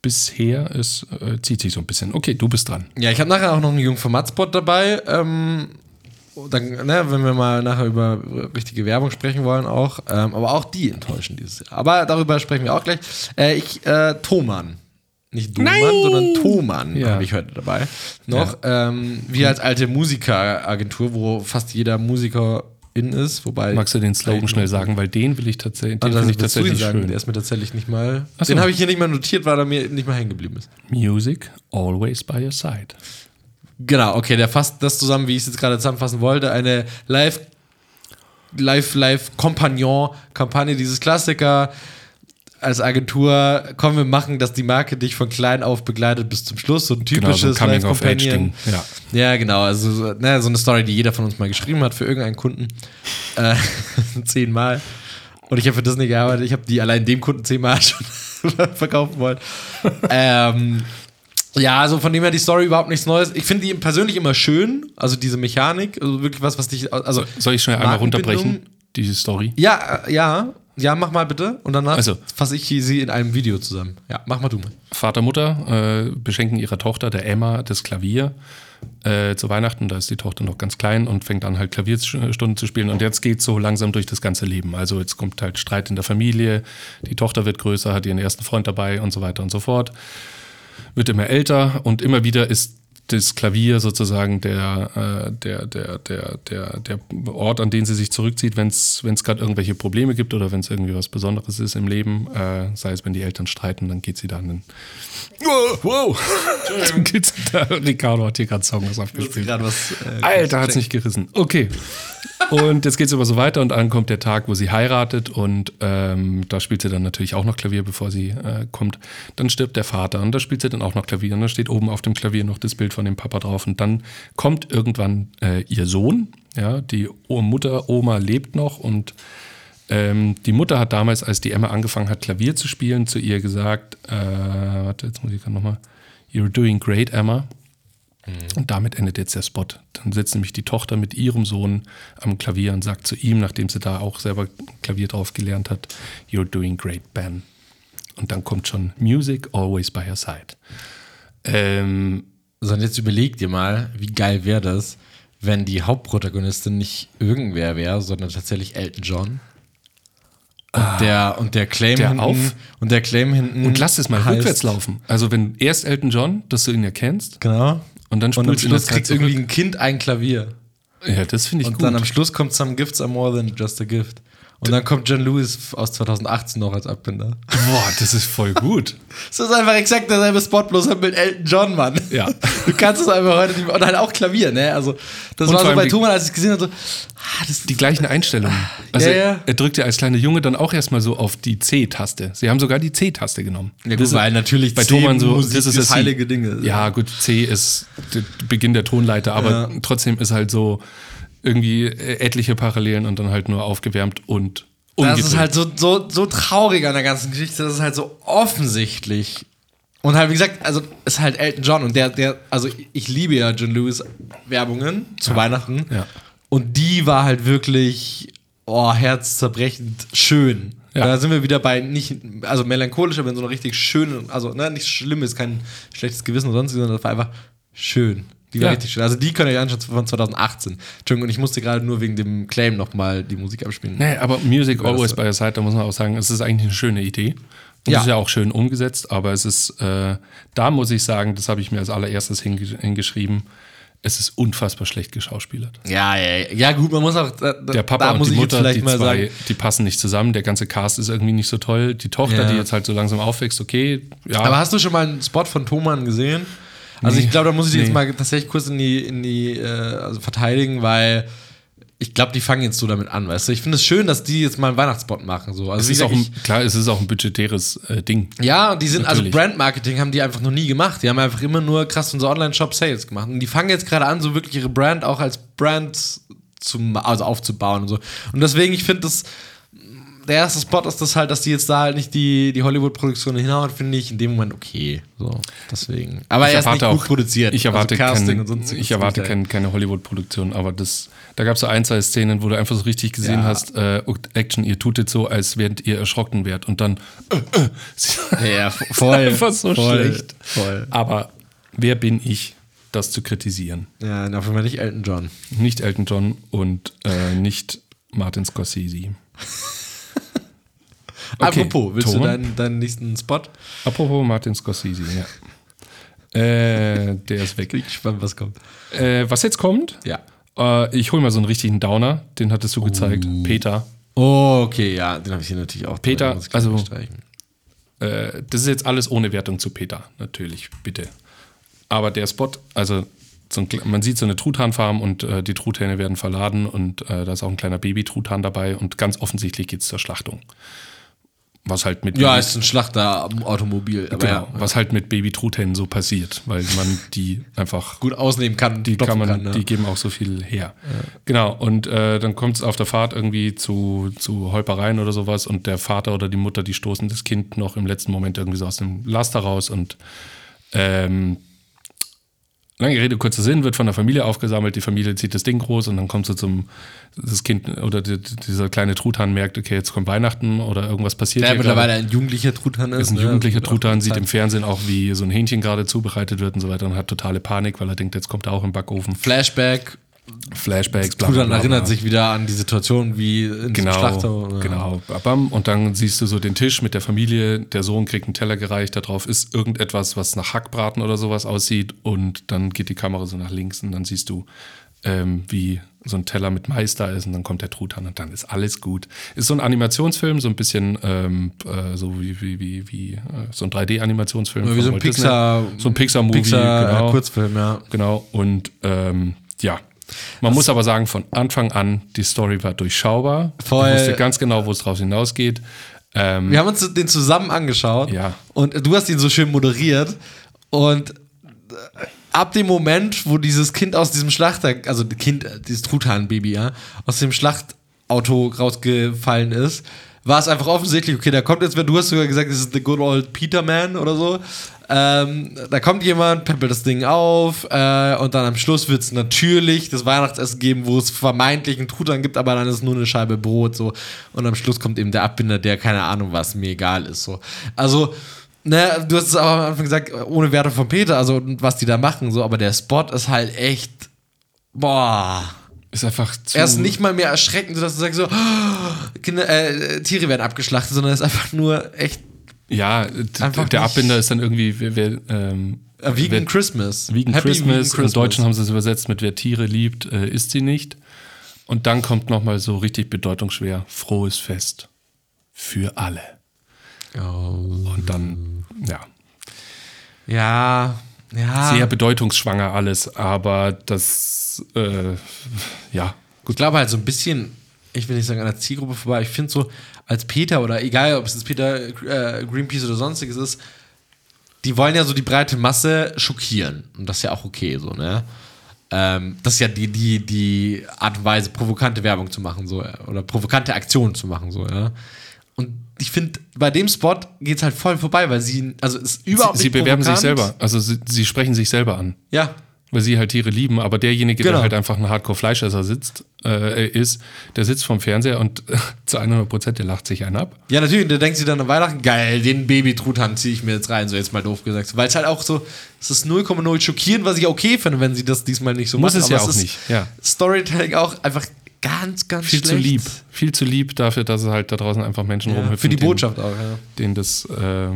bisher es äh, zieht sich so ein bisschen. Okay, du bist dran. Ja, ich habe nachher auch noch einen Jungformat-Spot dabei. Ähm, dann, ne, wenn wir mal nachher über richtige Werbung sprechen wollen auch. Ähm, aber auch die enttäuschen dieses Jahr. Aber darüber sprechen wir auch gleich. Äh, ich, äh, Thomann. Nicht Dumann, sondern Thomann Ja. habe ich heute dabei. Noch. Ähm, wir als alte Musikeragentur, wo fast jeder Musiker in ist, wobei. Magst du den Slogan schnell sagen, weil den will ich tatsächlich, den das finde ich tatsächlich sagen. schön. Der ist mir tatsächlich nicht mal. So. Den habe ich hier nicht mal notiert, weil er mir nicht mal hängen geblieben ist. Music always by your side. Genau, okay, der fasst das zusammen, wie ich es jetzt gerade zusammenfassen wollte. Eine Live, Live, Live Compagnon-Kampagne, dieses Klassiker als Agentur, komm, wir machen, dass die Marke dich von klein auf begleitet bis zum Schluss. So ein Genau, so typisches Live Coming-of-Age-Ding. Companion. Ja. Ja, genau, also so, ne, so eine Story, die jeder von uns mal geschrieben hat für irgendeinen Kunden. Äh, zehnmal. Und ich habe für Disney gearbeitet. Ich habe die allein dem Kunden zehnmal schon verkaufen wollen. ähm, ja, also von dem her die Story überhaupt nichts Neues. Ich finde die persönlich immer schön. Also diese Mechanik, also wirklich was, was dich. Also Soll ich schnell einmal runterbrechen, diese Story? Ja, äh, ja, ja, mach mal bitte. Und danach Also. fasse ich sie in einem Video zusammen. Ja, mach mal du mal. Vater, Mutter äh, beschenken ihrer Tochter, der Emma, das Klavier. äh, zu Weihnachten. Da ist die Tochter noch ganz klein und fängt an, halt Klavierstunden zu spielen. Und jetzt geht so langsam durch das ganze Leben. Also jetzt kommt halt Streit in der Familie, die Tochter wird größer, hat ihren ersten Freund dabei und so weiter und so fort. Wird immer älter und immer wieder ist das Klavier sozusagen der, äh, der, der, der, der, der Ort, an den sie sich zurückzieht, wenn es gerade irgendwelche Probleme gibt oder wenn es irgendwie was Besonderes ist im Leben, äh, sei es, wenn die Eltern streiten, dann geht sie da an den. Wow! wow. dann geht's da. Ricardo hat hier gerade Songs aufgespielt. Was, äh, Alter, hat's nicht gerissen. Okay. Und jetzt geht es aber so weiter und dann kommt der Tag, wo sie heiratet und ähm, da spielt sie dann natürlich auch noch Klavier, bevor sie äh, kommt. Dann stirbt der Vater und da spielt sie dann auch noch Klavier und da steht oben auf dem Klavier noch das Bild von dem Papa drauf und dann kommt irgendwann äh, ihr Sohn, ja, die Mutter, Oma lebt noch und ähm, die Mutter hat damals, als die Emma angefangen hat, Klavier zu spielen, zu ihr gesagt, äh, warte, jetzt muss ich gerade nochmal, You're doing great, Emma. Und damit endet jetzt der Spot. Dann sitzt nämlich die Tochter mit ihrem Sohn am Klavier und sagt zu ihm, nachdem sie da auch selber Klavier drauf gelernt hat, You're doing great, Ben. Und dann kommt schon Music always by your side. Ähm, so, und jetzt überleg dir mal, wie geil wäre das, wenn die Hauptprotagonistin nicht irgendwer wäre, sondern tatsächlich Elton John. Und der, und der Claim Der hinten. auf- und der Claim hinten. und lass es mal heißt- rückwärts laufen. Also wenn erst Elton John, dass du ihn ja kennst, Genau. und dann Und am Schluss kriegt irgendwie ein Kind ein Klavier. Ja, das finde ich Und gut. dann am Schluss kommt Some Gifts are more than just a gift. Und dann kommt John Lewis aus 2018 noch als Abbinder. Boah, das ist voll gut. Das ist einfach exakt derselbe Spot, bloß halt mit Elton John, Mann. Ja. Du kannst es einfach heute nicht mehr. Und halt auch Klavier, ne? Also, das Und war so bei Thomas, als ich es gesehen habe, so, ah, das Die gleichen Einstellungen. Also Ja, ja. er drückt ja als kleiner Junge dann auch erstmal so auf die C-Taste. Sie haben sogar die C-Taste genommen. Ja, gut, Das ist- weil natürlich bei Thomann so, Musik das ist, ist das heilige Dinge. Ja, gut, C ist der Beginn der Tonleiter, aber Ja. trotzdem ist halt so irgendwie äh, etliche Parallelen und dann halt nur aufgewärmt und Das umgedreht. ist halt so, so, so traurig an der ganzen Geschichte. Das ist halt so offensichtlich. Und halt, wie gesagt, also ist halt Elton John und der, der, also ich liebe ja John Lewis Werbungen zu Weihnachten. Ja. Und die war halt wirklich, oh, herzzerbrechend schön. Ja. Da sind wir wieder bei nicht, also melancholisch, aber in so einer richtig schönen, also ne, nicht schlimm ist, kein schlechtes Gewissen oder sonst, sondern das war einfach schön. Die war Ja. richtig schön. Also die könnt ihr euch anschauen von 2018. Entschuldigung, und ich musste gerade nur wegen dem Claim nochmal die Musik abspielen. Nee, aber Music Always by Your Side, da muss man auch sagen, es ist eigentlich eine schöne Idee. Und Ja. es ist ja auch schön umgesetzt, aber es ist, äh, da muss ich sagen, das habe ich mir als allererstes hinge hingeschrieben, es ist unfassbar schlecht geschauspielert. Ja, ja, ja. ja, gut, man muss auch. Da, Der Papa und muss die Mutter, vielleicht die mal zwei, sagen. die passen nicht zusammen. Der ganze Cast ist irgendwie nicht so toll. Die Tochter, Ja. die jetzt halt so langsam aufwächst, okay, ja. Aber hast du schon mal einen Spot von Thomann gesehen? Also Nee. ich glaube, da muss ich Nee. jetzt mal tatsächlich kurz in die, in die äh, also verteidigen, weil ich glaube, die fangen jetzt so damit an, weißt du? Ich finde es schön, dass die jetzt mal einen Weihnachtsspot machen. So. Also es ist auch ein, klar, es ist auch ein budgetäres äh, Ding. ja, die sind, also Natürlich. Brandmarketing haben die einfach noch nie gemacht. Die haben einfach immer nur krass unsere Online-Shop-Sales gemacht. Und die fangen jetzt gerade an, so wirklich ihre Brand auch als Brand zum, also aufzubauen und so. Und deswegen, ich finde das, der erste Spot ist das halt, dass die jetzt da halt nicht die, die Hollywood-Produktion hinhauen, finde ich in dem Moment okay. So, deswegen. Aber ich er ist nicht erwarte gut auch, produziert. Ich erwarte, also Casting kein, und sonst ich erwarte kein, keine Hollywood-Produktion, aber das, da gab es so ein, zwei Szenen, wo du einfach so richtig gesehen Ja. hast, äh, Action, ihr tut jetzt so, als während ihr erschrocken wärt und dann äh, Ja, voll. einfach so voll, schlecht. Voll. Aber wer bin ich, das zu kritisieren? Ja, auf jeden Fall nicht Elton John. Nicht Elton John und äh, nicht Martin Scorsese. Okay, Apropos, willst Thomann? du deinen, deinen nächsten Spot? Apropos Martin Scorsese, ja. Äh, der ist weg. Bin ich gespannt, was kommt. Äh, was jetzt kommt? Ja. Äh, ich hole mal so einen richtigen Downer, den hattest du gezeigt. Peter. Oh, okay, ja, den habe ich hier natürlich auch. Peter, ich also-. Äh, das ist jetzt alles ohne Wertung zu Peter, natürlich, bitte. Aber der Spot, also so ein, man sieht so eine Truthahnfarm und äh, die Truthähne werden verladen und äh, da ist auch ein kleiner Baby-Truthahn dabei und ganz offensichtlich geht es zur Schlachtung. Was halt mit Ja, Baby- ist ein Schlachter am Automobil. Aber genau, ja, was halt mit Baby-Truthähnen so passiert, weil man die einfach gut ausnehmen kann. die kann man, ne? die geben auch so viel her. Genau, und äh, dann kommt es auf der Fahrt irgendwie zu, zu Holpereien oder sowas und der Vater oder die Mutter, die stoßen das Kind noch im letzten Moment irgendwie so aus dem Laster raus und ähm, lange Rede, kurzer Sinn, wird von der Familie aufgesammelt, die Familie zieht das Ding groß und dann kommt so zum, das Kind oder die, dieser kleine Truthahn merkt, okay, jetzt kommt Weihnachten oder irgendwas passiert. Der mittlerweile ein jugendlicher Truthahn ist. ist ein ne? jugendlicher Truthahn, sieht im Fernsehen auch, wie so ein Hähnchen gerade zubereitet wird und so weiter und hat totale Panik, weil er denkt, jetzt kommt er auch im Backofen. Flashback. Flashbacks, bla, bla, bla, erinnert sich wieder an die Situation wie in Genau, Schlachter. Ja. genau. Bam. Und dann siehst du so den Tisch mit der Familie. Der Sohn kriegt einen Teller gereicht. Darauf ist irgendetwas, was nach Hackbraten oder sowas aussieht. Und dann geht die Kamera so nach links und dann siehst du, ähm, wie so ein Teller mit Mais da ist. Und dann kommt der Truthahn und dann ist alles gut. Ist so ein Animationsfilm, so ein bisschen ähm, äh, so wie, wie, wie, wie äh, so ein 3D-Animationsfilm. Wie so ein Walt Disney. Pixar, So ein Pixar-Movie, Pixar genau. Kurzfilm, ja. Genau, und ähm, ja. Man muss aber sagen, von Anfang an, die Story war durchschaubar. Voll. Ich wusste ganz genau, wo es drauf hinausgeht. Ähm, Wir haben uns den zusammen angeschaut Ja. und du hast ihn so schön moderiert und äh, ab dem Moment, wo dieses Kind aus diesem Schlachter, also Kind, äh, dieses Truthahn-Baby, ja, aus dem Schlachtauto rausgefallen ist, war es einfach offensichtlich, okay, da kommt jetzt, wenn du hast sogar gesagt, das ist the good old Peter Man oder so. Ähm, da kommt jemand, peppelt das Ding auf äh, und dann am Schluss wird es natürlich das Weihnachtsessen geben, wo es vermeintlich einen Truthahn gibt, aber dann ist es nur eine Scheibe Brot so und am Schluss kommt eben der Abbinder, der keine Ahnung was, mir egal ist so. Also Ne, du hast es auch am Anfang gesagt, ohne Werte von Peter, also und was die da machen, so, aber der Spot ist halt echt, boah. ist einfach zu. Er ist nicht mal mehr erschreckend, sodass du sagst so, oh, Kinder, äh, Tiere werden abgeschlachtet, sondern er ist einfach nur echt Ja, Einfach der nicht- Abbinder ist dann irgendwie. Wer, wer, ähm, äh, Vegan wer, Christmas. Vegan Happy Christmas. Vegan Im Deutschen haben sie es übersetzt mit Wer Tiere liebt, äh, isst sie nicht. Und dann kommt nochmal so richtig bedeutungsschwer: Frohes Fest. Für alle. Oh. Und dann, ja. Ja, ja. Sehr bedeutungsschwanger alles, aber das, äh, ja, Ich glaube halt so ein bisschen, ich will nicht sagen an der Zielgruppe vorbei, ich finde so, als Peter oder egal, ob es jetzt Peter, äh, Greenpeace oder sonstiges ist, die wollen ja so die breite Masse schockieren. Und das ist ja auch okay, so, ne? Ähm, das ist ja die, die, die Art und Weise, provokante Werbung zu machen, so, oder provokante Aktionen zu machen, so, ja. Und ich finde, bei dem Spot geht es halt voll vorbei, weil sie, also es ist überhaupt sie, sie nicht bewerben sich provokant. selber. Also sie, sie sprechen sich selber an. Ja, weil sie halt Tiere lieben, aber derjenige, Genau. der halt einfach ein Hardcore-Fleischesser sitzt, äh, ist, der sitzt vorm Fernseher und zu 100 Prozent, der lacht sich einen ab. Ja, natürlich. Und da denkt sie dann an Weihnachten, geil, den Baby-Truthahn ziehe ich mir jetzt rein, so jetzt mal doof gesagt. Weil es halt auch so, es ist 0,0 schockierend, was ich okay finde, wenn sie das diesmal nicht so Muss machen. es ja auch ist nicht, ja. Storytelling auch einfach ganz, ganz Viel schlecht. zu lieb. Viel zu lieb dafür, dass es halt da draußen einfach Menschen Ja, rumhüpfen, für die denen- Botschaft auch, ja. denen das äh,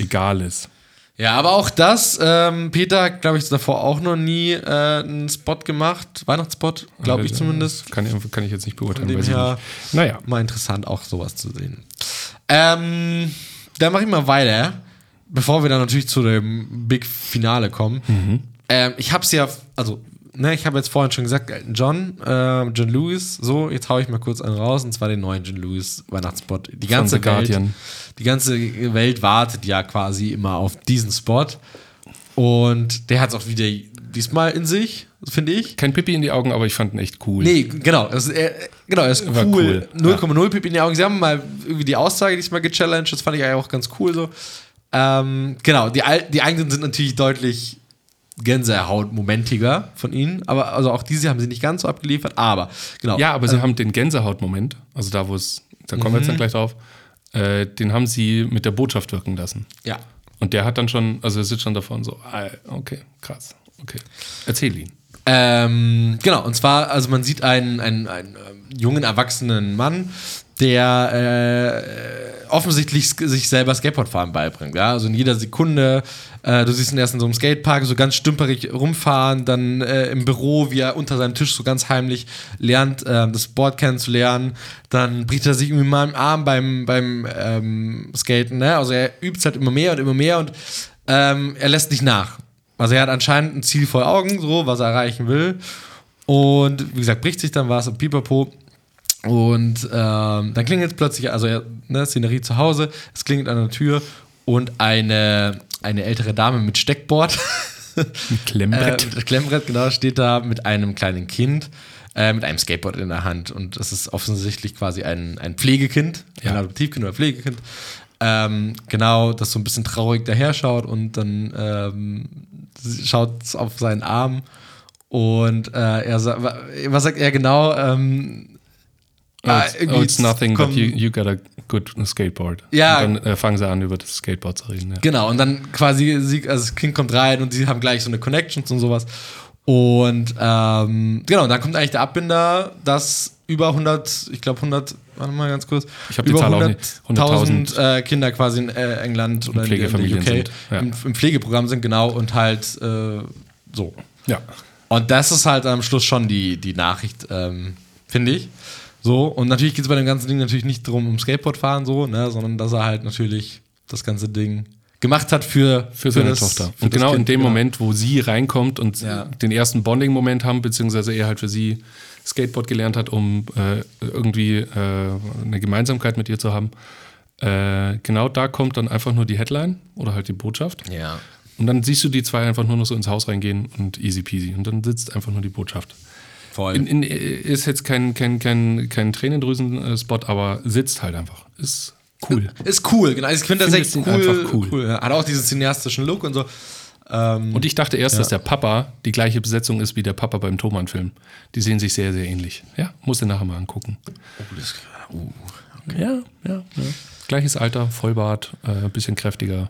egal ist. Ja, aber auch das, ähm, Peter hat, glaube ich, davor auch noch nie äh, einen Spot gemacht, Weihnachtsspot, glaube ich Äh, zumindest. Kann, kann ich jetzt nicht beurteilen, Von dem her-. Naja, Mal interessant, auch sowas zu sehen. Ähm, dann mache ich mal weiter, bevor wir dann natürlich zu dem Big Finale kommen. Mhm. Ähm, ich habe es ja, also, ne, ich habe jetzt vorhin schon gesagt, Elton John, äh, John Lewis, so, jetzt haue ich mal kurz einen raus, und zwar den neuen John Lewis Weihnachtsspot. Die ganze Welt, Guardian. die ganze Welt wartet ja quasi immer auf diesen Spot. Und der hat es auch wieder diesmal in sich, finde ich. kein Pipi in die Augen, aber ich fand ihn echt cool. Nee, genau. Ist, er, genau, er ist War cool. cool, 0,0 Pipi in die Augen. Sie haben mal irgendwie die Aussage diesmal gechallenged. Das fand ich eigentlich auch ganz cool so. Ähm, genau, die, Al- die eigenen sind natürlich deutlich Gänsehaut-momentiger von ihnen. Aber also auch diese haben sie nicht ganz so abgeliefert. Aber genau. Ja, aber sie haben den Gänsehaut-Moment, also da, wo es, da kommen wir Mhm. jetzt dann gleich drauf, äh, den haben sie mit der Botschaft wirken lassen. ja. Und der hat dann schon, also er sitzt schon davon so, ah, okay, krass, okay. Erzähl ihn. Ähm, genau, und zwar, also man sieht einen, einen, einen ähm, jungen, erwachsenen Mann, der äh, offensichtlich sich selber Skateboardfahren beibringt. Ja? Also in jeder Sekunde, äh, du siehst ihn erst in so einem Skatepark so ganz stümperig rumfahren, dann äh, im Büro, wie er unter seinem Tisch so ganz heimlich lernt, äh, das Board kennenzulernen. Dann bricht er sich irgendwie mal im Arm beim, beim ähm, Skaten. Ne? Also er übt es halt immer mehr und immer mehr und ähm, er lässt nicht nach. Also er hat anscheinend ein Ziel vor Augen, so, was er erreichen will. Und wie gesagt, bricht sich dann was und pipapo. Und ähm, dann klingelt es plötzlich, also ne, Szenerie zu Hause, es klingelt an der Tür und eine, eine ältere Dame mit Steckboard, Ein äh, Klemmbrett. mit Klemmbrett, genau, steht da mit einem kleinen Kind, äh, mit einem Skateboard in der Hand. Und das ist offensichtlich quasi ein, ein Pflegekind, Ja. ein Adoptivkind oder Pflegekind. Ähm, genau, das so ein bisschen traurig daher schaut und dann ähm, schaut auf seinen Arm und äh, er sagt, was sagt er genau? Ähm, Oh, ah, it's, oh, it's nothing, but you, you got a good skateboard. Ja. Und dann äh, fangen sie an, über das Skateboard zu reden. Ja. Genau, und dann quasi, sie, also das Kind kommt rein und sie haben gleich so eine Connections und sowas. Und ähm, genau, und dann kommt eigentlich der Abbinder, dass über 100, ich glaube 100, warte mal ganz kurz, Ich hab die über Zahl auch nicht. 100.000 äh, Kinder quasi in äh, England oder in, in UK sind, ja. im, im Pflegeprogramm sind, genau, und halt äh, so. ja. Und das ist halt am Schluss schon die, die Nachricht, ähm, finde ich. So, und natürlich geht es bei dem ganzen Ding natürlich nicht darum, um Skateboardfahren so, ne, sondern dass er halt natürlich das ganze Ding gemacht hat für, Für seine das- Tochter. für Und genau in Kind, dem Moment, wo sie reinkommt und Ja. den ersten Bonding-Moment haben, beziehungsweise er halt für sie Skateboard gelernt hat, um äh, irgendwie äh, eine Gemeinsamkeit mit ihr zu haben. Äh, genau da kommt dann einfach nur die Headline oder halt die Botschaft. Ja. Und dann siehst du die zwei einfach nur noch so ins Haus reingehen und easy peasy. Und dann sitzt einfach nur die Botschaft. Voll. In, in, ist jetzt kein, kein, kein, kein Tränendrüsen-Spot, aber sitzt halt einfach. Ist cool. ist cool, genau. Ich finde das echt cool. einfach cool. ja. Hat auch diesen cineastischen Look und so. Ähm, Und ich dachte erst, dass der Papa die gleiche Besetzung ist wie der Papa beim Thomann-Film. Die sehen sich sehr, sehr ähnlich. Ja, musst du nachher mal angucken. uh, Ja, ja, ja. Gleiches Alter, Vollbart, äh, bisschen kräftiger.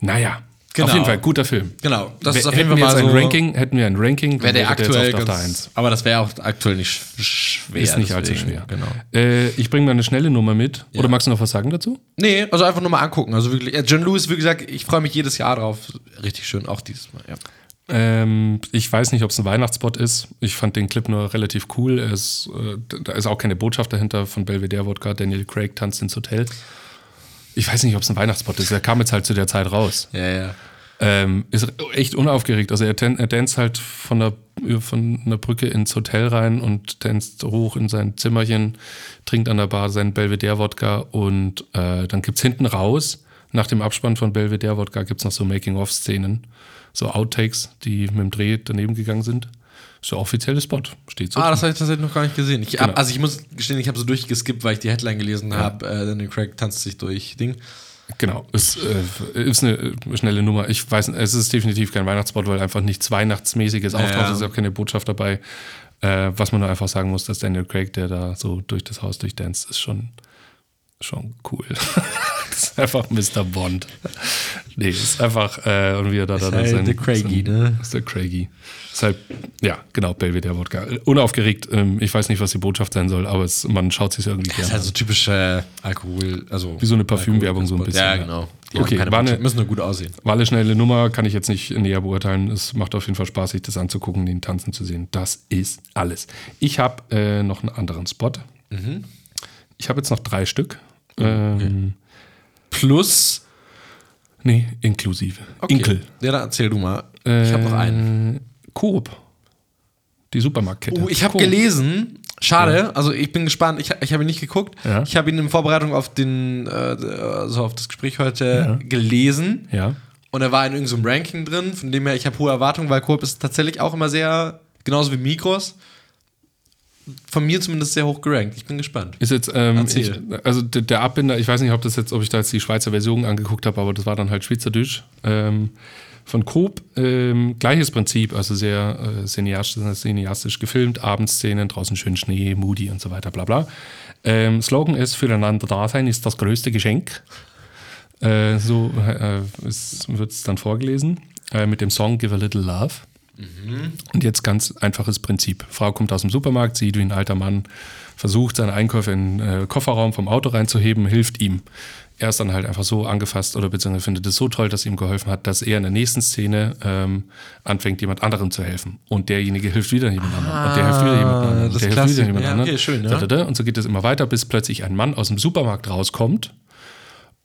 Naja, Genau. auf jeden Fall guter Film. genau, das Wär- ist auf jeden hätten Fall wir mal so, ein Ranking, hätten wir ein Ranking, wäre der wäre jetzt aktuell auf ganz, Eins. aber das wäre auch aktuell nicht sch- schwer. Ist nicht allzu deswegen, schwer. Genau. Äh, ich bringe mal eine schnelle Nummer mit. Oder magst du noch was sagen dazu? Nee, also einfach nur mal angucken. Also wirklich, ja, John Lewis, wie gesagt, ich freue mich jedes Jahr drauf. Richtig schön, auch dieses Mal, ja. Ähm, ich weiß nicht, ob es ein Weihnachtsspot ist. Ich fand den Clip nur relativ cool. Ist, äh, da ist auch keine Botschaft dahinter von Belvedere Wodka. Daniel Craig tanzt ins Hotel. Ich weiß nicht, ob es ein Weihnachtsspot ist. Er kam jetzt halt zu der Zeit raus. Ja, ja. Ähm, ist echt unaufgeregt. Also er, tan- er tanzt halt von der, von einer Brücke ins Hotel rein und tanzt hoch in sein Zimmerchen, trinkt an der Bar seinen Belvedere-Wodka und äh, dann gibt's hinten raus, nach dem Abspann von Belvedere-Wodka gibt's noch so Making-of-Szenen, so Outtakes, die mit dem Dreh daneben gegangen sind. Ist der offizielle Spot, steht so. Ah, drin. das habe ich tatsächlich noch gar nicht gesehen. Ich Genau. Also ich muss gestehen, ich habe so durchgeskippt, weil ich die Headline gelesen habe. Äh, Daniel Craig tanzt sich durch Ding. Genau, ist, äh, ist eine äh, schnelle Nummer. Ich weiß, es ist definitiv kein Weihnachtsspot, weil einfach nichts Weihnachtsmäßiges auftaucht. Ja. Es ist auch keine Botschaft dabei. Äh, was man nur einfach sagen muss, dass Daniel Craig, der da so durch das Haus durchdanzt, ist schon, schon cool. das ist einfach Mr. Bond. Nee, ist einfach, äh, und wie er da, da, da halt der Craigie, ne? Ist der Craigie. Ist halt, ja, genau, Belvedere Wodka. Unaufgeregt, ähm, ich weiß nicht, was die Botschaft sein soll, aber es, man schaut sich irgendwie Das ist gerne halt so typische Alkohol, also. Wie so eine Parfümwerbung so ein bisschen, Ja, genau. Die Okay, war eine- müssen nur gut aussehen. War eine schnelle Nummer, kann ich jetzt nicht näher beurteilen. Es macht auf jeden Fall Spaß, sich das anzugucken, den tanzen zu sehen. Das ist alles. Ich habe äh, noch einen anderen Spot. Mhm. Ich habe jetzt noch drei Stück. Oh, Ähm, Plus, nee, inklusive. Inkel. Ja, dann erzähl du mal. ich habe noch einen. Äh, Coop. Die Supermarktkette. Oh, ich habe gelesen, schade, also ich bin gespannt, ich, ich habe ihn nicht geguckt. Ja. Ich habe ihn in Vorbereitung auf den, äh, also auf das Gespräch heute gelesen. Ja. Und er war in irgendeinem Ranking drin, von dem her, ich habe hohe Erwartungen, weil Coop ist tatsächlich auch immer sehr, genauso wie Mikros, von mir zumindest sehr hoch gerankt. Ich bin gespannt. Ist jetzt, ähm, ich, also der, der Abbinder, ich weiß nicht, ob das jetzt, ob ich da jetzt die Schweizer Version angeguckt habe, aber das war dann halt Schweizerdeutsch. Ähm, von Coop, ähm, gleiches Prinzip, also sehr äh, cineastisch, cineastisch gefilmt, Abendszenen, draußen schön Schnee, Moody und so weiter, bla bla. Ähm, Slogan ist, füreinander da sein ist das größte Geschenk. Äh, so äh, wird es dann vorgelesen, äh, mit dem Song Give a Little Love. Und jetzt ganz einfaches Prinzip. Frau kommt aus dem Supermarkt, sieht, wie ein alter Mann versucht, seine Einkäufe in den äh, Kofferraum vom Auto reinzuheben, hilft ihm. Er ist dann halt einfach so angefasst oder beziehungsweise findet es so toll, dass ihm geholfen hat, dass er in der nächsten Szene ähm, anfängt, jemand anderem zu helfen. Und derjenige hilft wieder jemand anderem. Und der hilft wieder jemand anderem. Ah, das Und der hilft wieder jemand ja, anderem. okay, schön, ja. Und so geht es immer weiter, bis plötzlich ein Mann aus dem Supermarkt rauskommt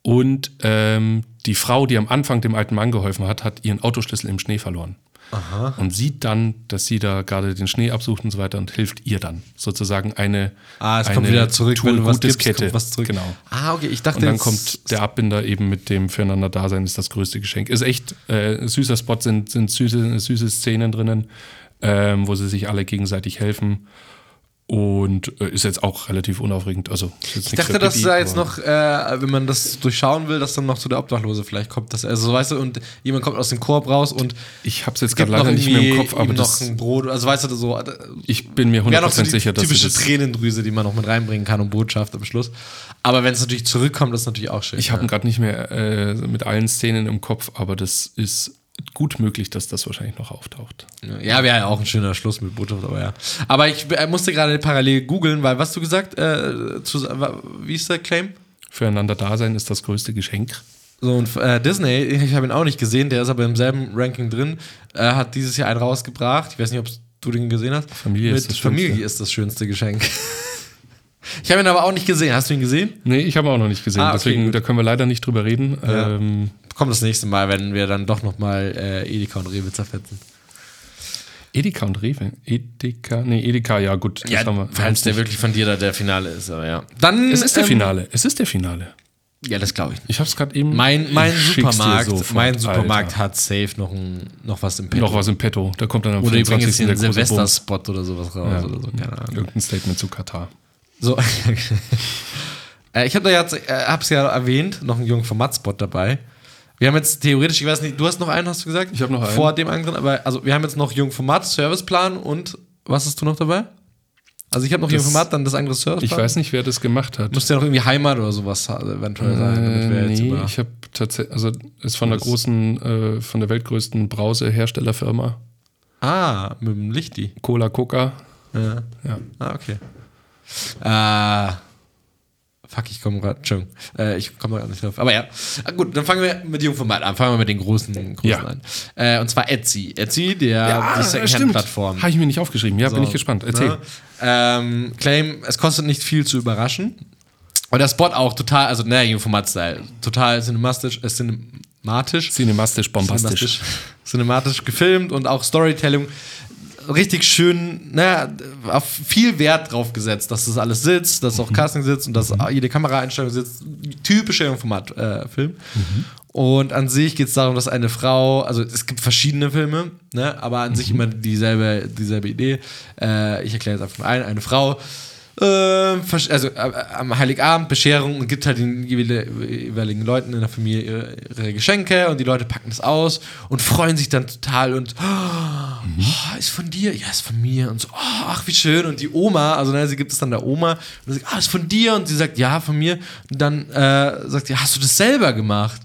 und ähm, die Frau, die am Anfang dem alten Mann geholfen hat, hat ihren Autoschlüssel im Schnee verloren. Und sieht dann, dass sie da gerade den Schnee absucht und so weiter und hilft ihr dann. Sozusagen eine. Ah, es eine kommt wieder zurück, wenn du was gibst, Tool-Gutes-Kette. kommt was zurück. Genau. Ah, okay, ich dachte Und dann jetzt- kommt der Abbinder eben mit dem füreinander Dasein ist das größte Geschenk. Ist echt äh, süßer Spot, sind, sind süße, süße Szenen drinnen, ähm, wo sie sich alle gegenseitig helfen. Und äh, ist jetzt auch relativ unaufregend. Also, Ich dachte, dass da jetzt noch, äh, wenn man das durchschauen will, dass dann noch zu der Obdachlose vielleicht kommt. Dass, also, weißt du, und jemand kommt aus dem Korb raus und Ich habe es jetzt gerade leider nicht mehr im Kopf, aber noch das, ein Brot. Also, weißt du, so. äh, ich bin mir Wäre noch so 100% die sicher, dass typische das Tränendrüse, die man noch mit reinbringen kann und Botschaft am Schluss. Aber wenn es natürlich zurückkommt, ist natürlich auch schön. Ich habe ihn gerade nicht mehr äh, mit allen Szenen im Kopf, aber das ist gut möglich, dass das wahrscheinlich noch auftaucht. Ja, wäre ja auch ein schöner Schluss mit Botschaft, aber ja. Aber ich äh, musste gerade parallel googeln, weil, was du gesagt, äh, zu, wie ist der Claim? Füreinander da sein ist das größte Geschenk. So, und äh, Disney, ich habe ihn auch nicht gesehen, der ist aber im selben Ranking drin, äh, hat dieses Jahr einen rausgebracht. Ich weiß nicht, ob du den gesehen hast. Familie Mit ist das Familie Schönste. ist das schönste Geschenk. ich habe ihn aber auch nicht gesehen. Hast du ihn gesehen? Nee, ich habe auch noch nicht gesehen, Ah, okay, deswegen gut. da können wir leider nicht drüber reden. Ja. Ähm, Kommt das nächste Mal, wenn wir dann doch nochmal äh, Edeka und Rewe zerfetzen. Edeka und Rewe. Edeka, nee, Edeka, ja gut. wir falls der wirklich von dir da der Finale ist, aber ja. Dann, Es ist der ähm, Finale, es ist der Finale. Ja, das glaube ich nicht. Ich habe es gerade eben. Mein, mein Supermarkt, sofort, mein Supermarkt Alter. hat safe noch, ein, noch was im Petto. Noch was im Petto. Da kommt dann am Oder die bringen jetzt 24. den der große Bums. Silvester-Spot oder sowas raus Ja. oder so, keine Ahnung. Irgendein Statement zu Katar. So. äh, ich habe da jetzt, äh, hab's ja erwähnt, noch einen jungen Formatspot dabei. Wir haben jetzt theoretisch, ich weiß nicht, du hast noch einen, hast du gesagt? Ich hab noch einen. Vor dem anderen, aber also wir haben jetzt noch jung Format, Serviceplan und was hast du noch dabei? Also ich habe noch jung Das- Format, dann das andere Serviceplan. Ich weiß nicht, wer das gemacht hat. Müsste ja noch irgendwie Heimat oder sowas eventuell sein. Äh, nee, ich habe tatsächlich, also ist von der großen, äh, von der weltgrößten Brauseherstellerfirma ah, mit dem Lichti. Cola Coca. Ja. Ja. Ah, okay. Äh, fuck, ich komme gerade. Entschuldigung. Äh, ich komme gerade nicht drauf. Aber ja. Ah, gut, dann fangen wir mit dem Format an. Fangen wir mit den großen, großen Ja. an. Äh, und zwar Etsy. Etsy, der die Secondhand-Plattform. Habe ich mir nicht aufgeschrieben. Ja, bin So, ich gespannt. Erzähl. ne? Ähm, Claim, es kostet nicht viel zu überraschen. Und der Spot auch total, also ne, im Format-Style. Total cinematisch, äh, cinematisch. Cinemastisch, bombastisch. Cinematisch, cinematisch gefilmt und auch Storytelling richtig schön, auf viel Wert drauf gesetzt, dass das alles sitzt, dass auch Casting sitzt und dass jede Kameraeinstellung sitzt. Typischer Format-Film. Und an sich geht es darum, dass eine Frau, also es gibt verschiedene Filme, ne, aber an sich immer dieselbe, dieselbe Idee. Äh, ich erkläre jetzt einfach mal ein. Eine Frau äh, versch- also äh, am Heiligabend Bescherung und gibt halt den jeweiligen Leuten in der Familie ihre, ihre Geschenke und die Leute packen das aus und freuen sich dann total und oh, ist von dir, ja, ist von mir und so, oh, ach, wie schön und die Oma, also ne, sie gibt es dann der Oma und sie sagt, ah, ist von dir und sie sagt, ja, von mir und dann äh, sagt sie, hast du das selber gemacht?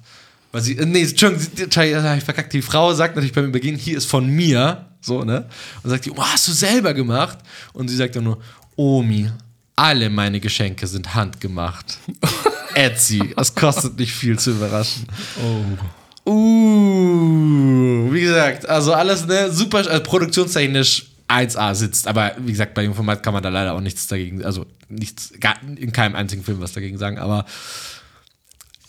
Weil sie, äh, nee, Entschuldigung, sie- Entschuldigung, ich verkackt, die Frau sagt natürlich beim Übergehen, hier ist von mir, so, ne? Und sagt die, oh, hast du selber gemacht? Und sie sagt dann nur, Omi, alle meine Geschenke sind handgemacht. Etsy, es kostet nicht viel zu überraschen. Oh. Uh, wie gesagt, also alles, ne, super, also produktionstechnisch 1A sitzt, aber wie gesagt, bei dem Format kann man da leider auch nichts dagegen, also nichts, gar, in keinem einzigen Film was dagegen sagen, aber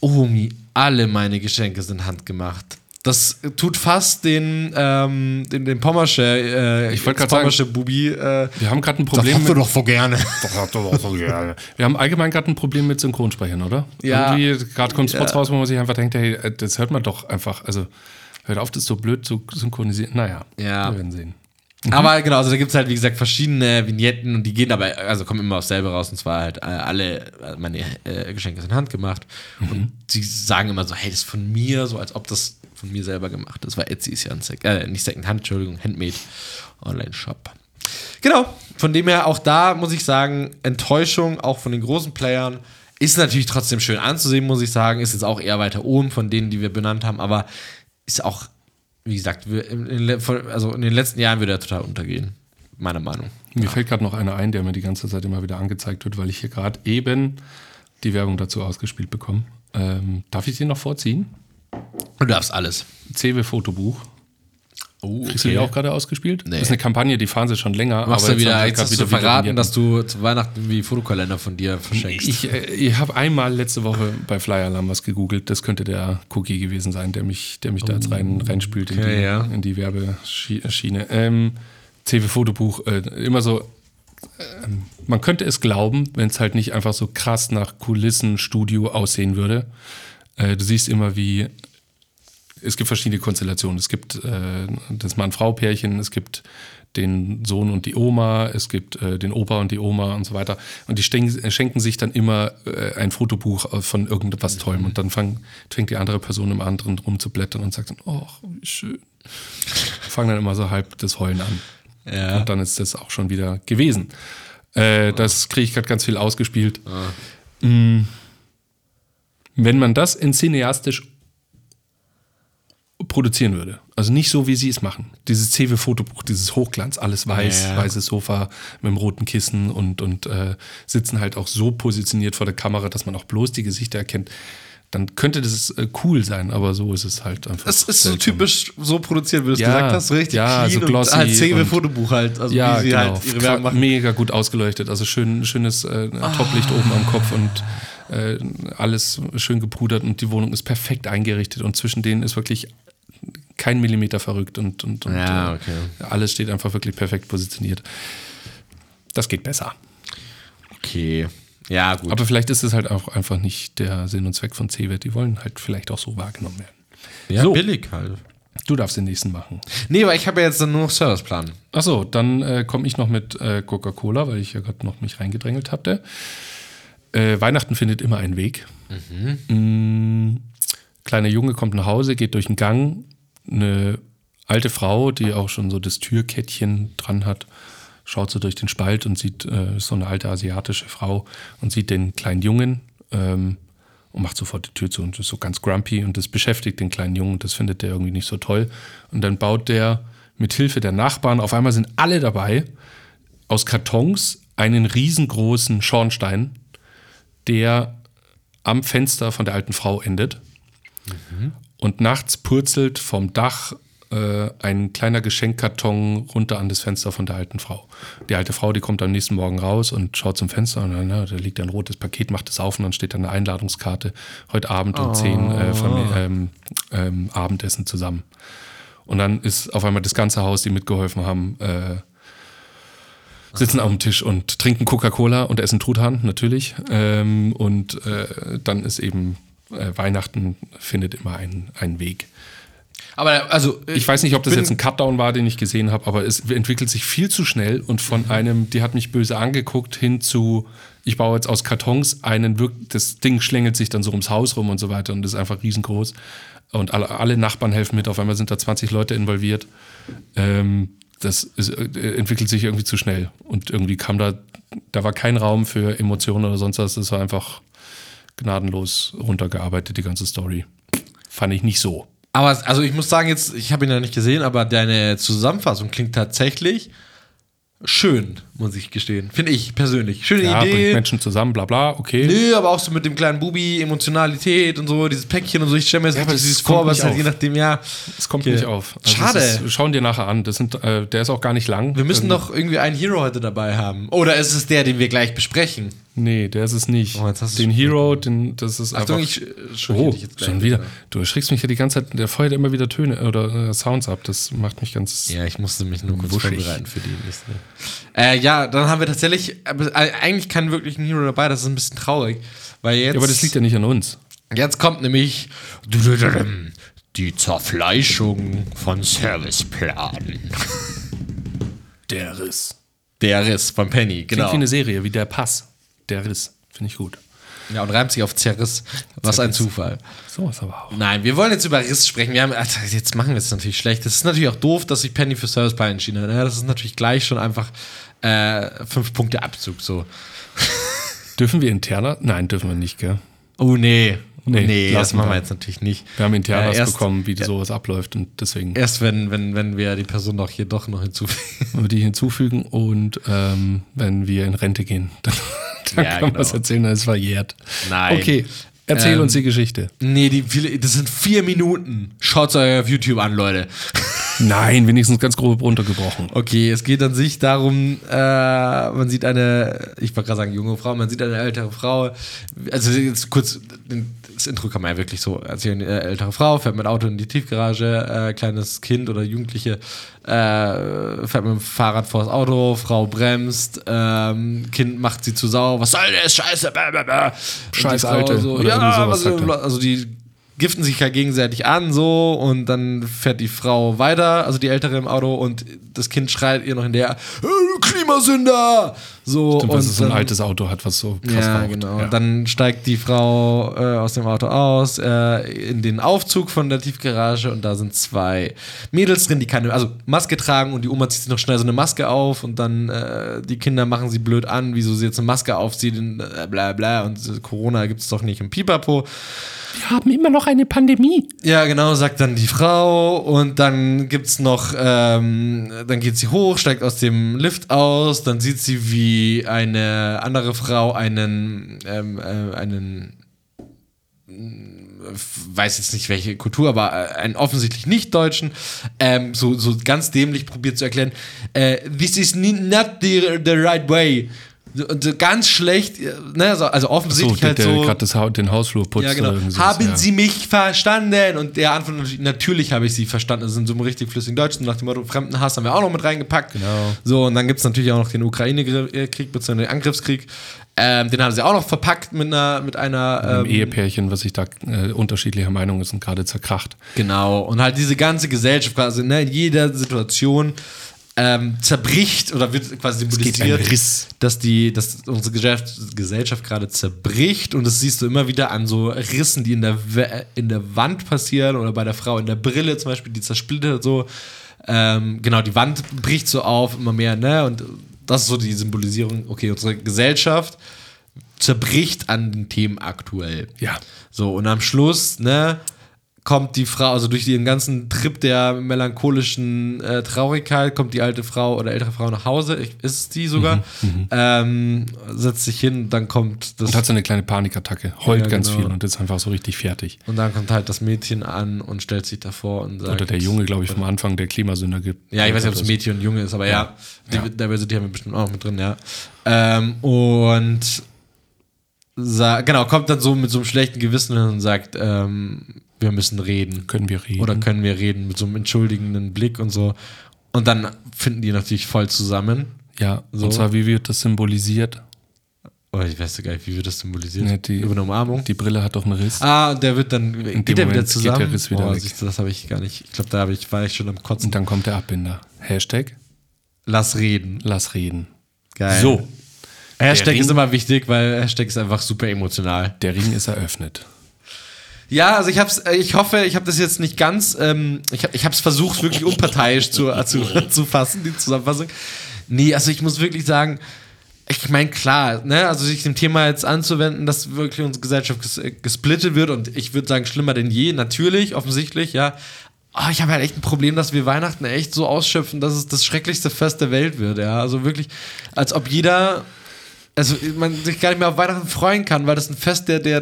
Omi, alle meine Geschenke sind handgemacht. Das tut fast den, ähm, den, den Pommersche, äh, Ich wollte grad Pommersche Bubi, äh, Wir haben gerade ein das Problem hast du mit, doch so gerne. Wir haben allgemein gerade ein Problem mit Synchronsprechern, oder? Ja. Irgendwie, gerade kommen Spots Ja. raus, wo man sich einfach denkt, hey, äh, das hört man doch einfach. Also, hört auf, das so blöd zu synchronisieren. Naja, Ja. wir werden sehen. Aber genau, also da gibt es halt, wie gesagt, verschiedene Vignetten und die gehen aber, also kommen immer aufs selbe raus und zwar halt äh, alle, äh, meine äh, Geschenke sind handgemacht und sie sagen immer so, hey, das ist von mir, so als ob das von mir selber gemacht ist, weil Etsy ist ja ein, Sec äh, nicht Secondhand, Entschuldigung, Handmade Online-Shop. Genau, von dem her auch da muss ich sagen, Enttäuschung auch von den großen Playern ist natürlich trotzdem schön anzusehen, muss ich sagen, ist jetzt auch eher weiter oben von denen, die wir benannt haben, aber ist auch, wie gesagt, in, also in den letzten Jahren würde er total untergehen, meiner Meinung. Mir fällt gerade noch einer ein, der mir die ganze Zeit immer wieder angezeigt wird, weil ich hier gerade eben die Werbung dazu ausgespielt bekomme. Ähm, darf ich den noch vorziehen? Du darfst alles. CW Fotobuch. Oh, Kriegst du die auch gerade ausgespielt? Nee. Das ist eine Kampagne, die fahren sie schon länger. Machst aber du wieder, jetzt hast du wieder verraten, Vignetten. dass du zu Weihnachten wie Fotokalender von dir verschenkst. Ich, äh, ich habe einmal letzte Woche bei Flyer Alarm was gegoogelt. Das könnte der Cookie gewesen sein, der mich, der mich da jetzt rein, reinspült in, Oh. Okay, die, ja. in die Werbeschiene. Ähm, CW Fotobuch, äh, immer so. ähm, man könnte es glauben, wenn es halt nicht einfach so krass nach Kulissenstudio aussehen würde. Äh, du siehst immer, wie es gibt verschiedene Konstellationen. Es gibt äh, das Mann-Frau-Pärchen, es gibt den Sohn und die Oma, es gibt äh, den Opa und die Oma und so weiter. Und die sten- schenken sich dann immer äh, ein Fotobuch von irgendetwas Tollem. Und dann fang, fängt die andere Person im anderen rum zu blättern und sagt dann, oh, wie schön. Fangen dann immer so halb das Heulen an. Ja. Und dann ist das auch schon wieder gewesen. Äh, das kriege ich gerade ganz viel ausgespielt. Mm. Wenn man das in cineastisch produzieren würde, also nicht so, wie sie es machen. Dieses CW-Fotobuch, dieses Hochglanz, alles weiß, Ja. weißes Sofa mit dem roten Kissen und, und äh, sitzen halt auch so positioniert vor der Kamera, dass man auch bloß die Gesichter erkennt. Dann könnte das äh, cool sein, aber so ist es halt einfach. Es ist so seltsam. typisch so produziert, wie du es Ja, gesagt hast, so richtig ja, clean so glossy und halt und- Fotobuch halt, also ja, wie sie genau. halt ihre Werbung machen. Mega gut ausgeleuchtet. Also schön, schönes äh, Toplicht oben am Kopf und äh, alles schön gepudert und die Wohnung ist perfekt eingerichtet und zwischen denen ist wirklich kein Millimeter verrückt und, und, und Ja, äh, okay. alles steht einfach wirklich perfekt positioniert. Das geht besser. Okay. Ja, gut. Aber vielleicht ist es halt auch einfach nicht der Sinn und Zweck von CWET. Die wollen halt vielleicht auch so wahrgenommen werden. ja, so. billig halt. Du darfst den nächsten machen. Nee, aber ich habe ja jetzt nur noch Serviceplan. Achso, dann äh, komme ich noch mit äh, Coca-Cola, weil ich ja gerade noch mich reingedrängelt hatte. Äh, Weihnachten findet immer einen Weg. Mm, kleiner Junge kommt nach Hause, geht durch den Gang. Eine alte Frau, die auch schon so das Türkettchen dran hat, schaut so durch den Spalt und sieht, äh, so eine alte asiatische Frau und sieht den kleinen Jungen ähm, und macht sofort die Tür zu und ist so ganz grumpy und das beschäftigt den kleinen Jungen und das findet der irgendwie nicht so toll. Und dann baut der mit Hilfe der Nachbarn, auf einmal sind alle dabei, aus Kartons einen riesengroßen Schornstein, der am Fenster von der alten Frau endet. Und nachts purzelt vom Dach äh, ein kleiner Geschenkkarton runter an das Fenster von der alten Frau. Die alte Frau, die kommt am nächsten Morgen raus und schaut zum Fenster und dann, na, da liegt ein rotes Paket, macht es auf und dann steht da eine Einladungskarte. Heute Abend um 10 äh, Famili- ähm, ähm, Abendessen zusammen. Und dann ist auf einmal das ganze Haus, die mitgeholfen haben, äh, sitzen am Tisch und trinken Coca-Cola und essen Truthahn, natürlich. Ähm, und äh, dann ist eben äh, Weihnachten findet immer einen, einen Weg. Aber also, Ich weiß nicht, ob das jetzt ein Cutdown war, den ich gesehen habe, aber es entwickelt sich viel zu schnell und von einem, die hat mich böse angeguckt, hin zu, ich baue jetzt aus Kartons einen, das Ding schlängelt sich dann so ums Haus rum und so weiter und ist einfach riesengroß. Und alle, alle Nachbarn helfen mit, auf einmal sind da 20 Leute involviert. Ähm, das ist, äh, entwickelt sich irgendwie zu schnell. Und irgendwie kam da, da war kein Raum für Emotionen oder sonst was. Das war einfach gnadenlos runtergearbeitet, die ganze Story. Fand ich nicht so. Aber also ich muss sagen, jetzt, ich habe ihn ja nicht gesehen, aber deine Zusammenfassung klingt tatsächlich schön, muss ich gestehen. Finde ich persönlich. Schöne Ja, bringt Idee. Menschen zusammen, bla bla, okay. Nö, aber auch so mit dem kleinen Bubi, Emotionalität und so, dieses Päckchen und so. Ich stelle mir jetzt Ja, das dieses vor, was halt je nachdem, ja. Es kommt Okay. nicht auf. Schade. es Ist, schauen dir nachher an. Das sind, äh, der ist auch gar nicht lang. Wir müssen Ähm, doch irgendwie einen Hero heute dabei haben. Oder ist es der, den wir gleich besprechen? Nee, der ist es nicht. Oh, jetzt hast du den Hero, den, das ist Achtung, einfach. ich Oh, dich jetzt gleich. schon wieder. Du erschrickst mich ja die ganze Zeit. Der feuert immer wieder Töne oder äh, Sounds ab. Das macht mich ganz. Ja, ich musste mich nur kurz Wuschig. vorbereiten für die nächste. Äh, ja, dann haben wir tatsächlich äh, eigentlich keinen wirklichen Hero dabei. Das ist ein bisschen traurig. Weil jetzt. Ja, aber das liegt ja nicht an uns. Jetzt kommt nämlich die Zerfleischung von Serviceplan. Der Riss. Der Riss von Penny, Klingt genau. wie eine Serie, wie der Pass. Der Riss. Finde ich gut. Ja, und reimt sich auf Zerriss. Was ein Zerriss. Zufall. So ist aber auch. Nein, wir wollen jetzt über Riss sprechen. Wir haben, Alter, jetzt machen wir es natürlich schlecht. Das ist natürlich auch doof, dass sich Penny für Serviceplan entschieden hat. Ja, das ist natürlich gleich schon einfach äh, fünf Punkte Abzug. So. Dürfen wir interner? Nein, dürfen wir nicht, gell? Oh nee. Nee, Nee, das machen wir. jetzt natürlich nicht. Wir haben internas Äh, erst- bekommen, wie sowas abläuft und deswegen Erst wenn, wenn, wenn wir die Person doch hier doch noch hinzufügen. wollen wir die hinzufügen und ähm, wenn wir in Rente gehen, dann, dann Ja, kann man genau. was erzählen, dann ist es verjährt. Nein. Okay, erzähl Ähm, uns die Geschichte. Nee, die das sind vier Minuten. Schaut's euch auf YouTube an, Leute. Nein, wenigstens ganz grob runtergebrochen. Okay, es geht an sich darum, äh, man sieht eine, ich wollte gerade sagen junge Frau, man sieht eine ältere Frau. Also jetzt kurz, das Intro kann man ja wirklich so erzählen. Eine ältere Frau fährt mit Auto in die Tiefgarage, äh, kleines Kind oder Jugendliche äh, fährt mit dem Fahrrad vor das Auto, Frau bremst, ähm, Kind macht sie zu sau, was soll das, scheiße, bäh, bäh, bäh. Scheiß Alte So, ja, also, also die giften sich ja gegenseitig an so und dann fährt die Frau weiter, also die Ältere im Auto und das Kind schreit ihr noch in der "Äh, Klimasünder! So Stimmt, und weil es so ein dann- altes Auto hat, was so krass ja, raucht. genau. Ja. Dann steigt die Frau äh, aus dem Auto aus, äh, in den Aufzug von der Tiefgarage und da sind zwei Mädels drin, die keine, also Maske tragen und die Oma zieht sich noch schnell so eine Maske auf und dann äh, die Kinder machen sie blöd an, wieso sie jetzt eine Maske aufzieht, und, äh, bla bla und Corona gibt es doch nicht im Pipapo. Wir haben immer noch eine Pandemie. Ja, genau, sagt dann die Frau und dann gibt's noch, ähm, dann geht sie hoch, steigt aus dem Lift aus, dann sieht sie, wie eine andere Frau einen, ähm, äh, einen, äh, weiß jetzt nicht welche Kultur, aber äh, einen offensichtlich nicht-Deutschen, ähm, so, so ganz dämlich probiert zu erklären, äh, this is not the, the right way. So, so ganz schlecht, äh, ne, so, also So, offensichtlich der, halt so. gerade Ha- den Hausflur putzt. Ja, genau. Haben ja. Sie mich verstanden? Und der antwortet natürlich, habe ich Sie verstanden. Das sind so im richtig flüssigen Deutsch. Und nach dem Motto, Fremdenhass haben wir auch noch mit reingepackt. Genau. So, und dann gibt es natürlich auch noch den Ukraine-Krieg, beziehungsweise den Angriffskrieg. Ähm, den haben sie auch noch verpackt mit einer, mit einer Ein ähm, Ehepärchen, was sich da äh, unterschiedlicher Meinung ist und gerade zerkracht. Genau. Und halt diese ganze Gesellschaft quasi, ne, in jeder Situation ähm, zerbricht oder wird quasi symbolisiert, dass die, dass unsere Gesellschaft, Gesellschaft gerade zerbricht und das siehst du immer wieder an so Rissen, die in der, in der Wand passieren oder bei der Frau in der Brille zum Beispiel, die zersplittert so. Ähm, genau, die Wand bricht so auf, immer mehr, ne? Und das ist so die Symbolisierung, okay, unsere Gesellschaft zerbricht an den Themen aktuell. Ja. So, und am Schluss, ne, kommt die Frau, also durch den ganzen Trip der melancholischen äh, Traurigkeit, kommt die alte Frau oder ältere Frau nach Hause, ich, ist die sogar, ähm, setzt sich hin, dann kommt das. Und hat so eine kleine Panikattacke, heult Ja, ganz genau. viel und ist einfach so richtig fertig. Und dann kommt halt das Mädchen an und stellt sich davor und sagt. Oder der Junge, glaube ich, vom Anfang, der Klimasünder gibt. Ja, ich weiß nicht, ob es Mädchen und Junge ist, aber ja, die Diversity haben wir bestimmt auch noch mit drin, ja. Ähm, und genau, kommt dann so mit so einem schlechten Gewissen hin und sagt, ähm, wir müssen reden. Können wir reden. Oder können wir reden mit so einem entschuldigenden Blick und so. Und dann finden die natürlich voll zusammen. ja, So. und zwar, wie wird das symbolisiert? Oh, ich weiß gar nicht, wie wird das symbolisiert? Ne, die- Über eine Umarmung? Die Brille hat doch einen Riss. ah, und der wird dann, geht dem der wieder Moment geht zusammen? der Riss wieder oh, weg. siehst du, das habe ich gar nicht. Ich glaube, da hab ich, war ich schon am Kotzen. Und dann kommt der Abbinder. Hashtag, Lass reden. lass reden. Geil. So, Hashtag Ring- ist immer wichtig, weil Hashtag ist einfach super emotional. der Ring ist eröffnet. Ja, also ich hab's, äh, ich hoffe, ich habe das jetzt nicht ganz, ähm, ich, hab- ich habe es versucht, wirklich unparteiisch zu, äh, zu, zu fassen, die Zusammenfassung. Nee, also ich muss wirklich sagen, ich meine, klar, ne, also sich dem Thema jetzt anzuwenden, dass wirklich unsere Gesellschaft ges äh, gesplittet wird und ich würde sagen, schlimmer denn je, natürlich, offensichtlich, ja. Aber ich habe halt echt ein Problem, dass wir Weihnachten echt so ausschöpfen, dass es das schrecklichste Fest der Welt wird, ja. Also wirklich, als ob jeder also man sich gar nicht mehr auf Weihnachten freuen kann, weil das ein Fest der, der,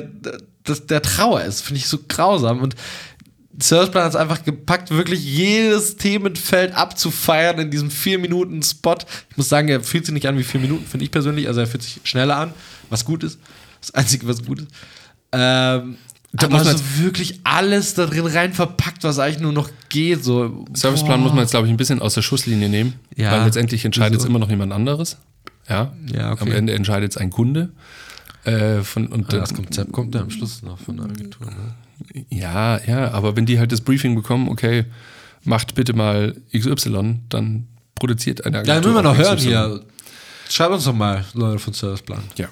der, der Trauer ist. Finde ich so grausam. Und Serviceplan hat es einfach gepackt, wirklich jedes Themenfeld abzufeiern in diesem 4-Minuten-Spot. Ich muss sagen, er fühlt sich nicht an wie 4 Minuten, finde ich persönlich. Also er fühlt sich schneller an, was gut ist. Das Einzige, was gut ist. Ähm, Da aber muss man so wirklich alles da drin rein verpackt, was eigentlich nur noch geht. So, Serviceplan boah. muss man jetzt, glaube ich, ein bisschen aus der Schusslinie nehmen, Ja. weil letztendlich entscheidet es immer noch jemand anderes. Ja, Ja, okay. am Ende entscheidet es ein Kunde. Äh, von, und, Ja, das Konzept kommt ja am Schluss noch von der Agentur. Ne? ja, ja, aber wenn die halt das Briefing bekommen, okay, macht bitte mal XY, dann produziert eine Ja, dann Agentur. müssen wir noch auch hören XY. hier. Schreibt uns doch mal, Leute von Serviceplan. Ja.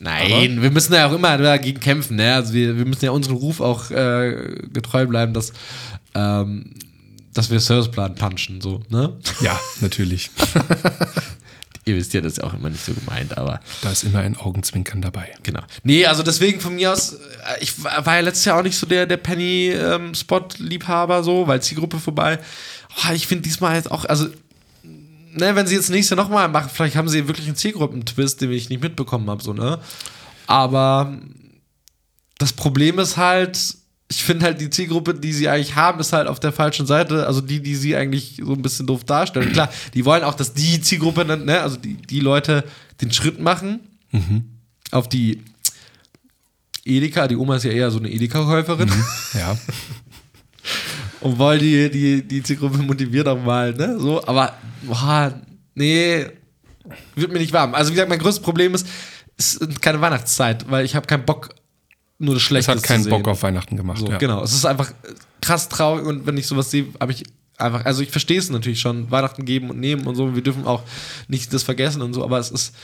Nein, wir müssen ja auch immer dagegen kämpfen. Ne? Also wir, wir müssen ja unserem Ruf auch äh, getreu bleiben, dass, ähm, dass wir Serviceplan punchen. So, ne? Ja, natürlich. Ihr wisst ja, das ist ja auch immer nicht so gemeint, aber da ist immer ein Augenzwinkern dabei. genau. Nee, also deswegen von mir aus, äh, ich war ja letztes Jahr auch nicht so der, der Penny-Spot-Liebhaber, so, weil Zielgruppe vorbei. Oh, ich finde diesmal jetzt auch, also ne, wenn sie jetzt nächstes Jahr nochmal machen, vielleicht haben sie wirklich einen Zielgruppentwist, den ich nicht mitbekommen habe, so, ne? Aber das Problem ist halt, ich finde halt die Zielgruppe, die sie eigentlich haben, ist halt auf der falschen Seite. Also die, die sie eigentlich so ein bisschen doof darstellen. Klar, die wollen auch, dass die Zielgruppe, ne, also die, die Leute den Schritt machen auf die Edeka. Die Oma ist ja eher so eine Edeka-Käuferin. Ja. Und wollen die, die, die Zielgruppe motiviert auch mal, ne? So, aber, boah, nee, wird mir nicht warm. Also, wie gesagt, mein größtes Problem ist, es ist keine Weihnachtszeit, weil ich habe keinen Bock nur das Es Schlechte hat keinen Bock auf Weihnachten gemacht. So, ja. Genau, es ist einfach krass traurig und wenn ich sowas sehe, habe ich einfach, also ich verstehe es natürlich schon, Weihnachten geben und nehmen und so, wir dürfen auch nicht das vergessen und so, aber es ist,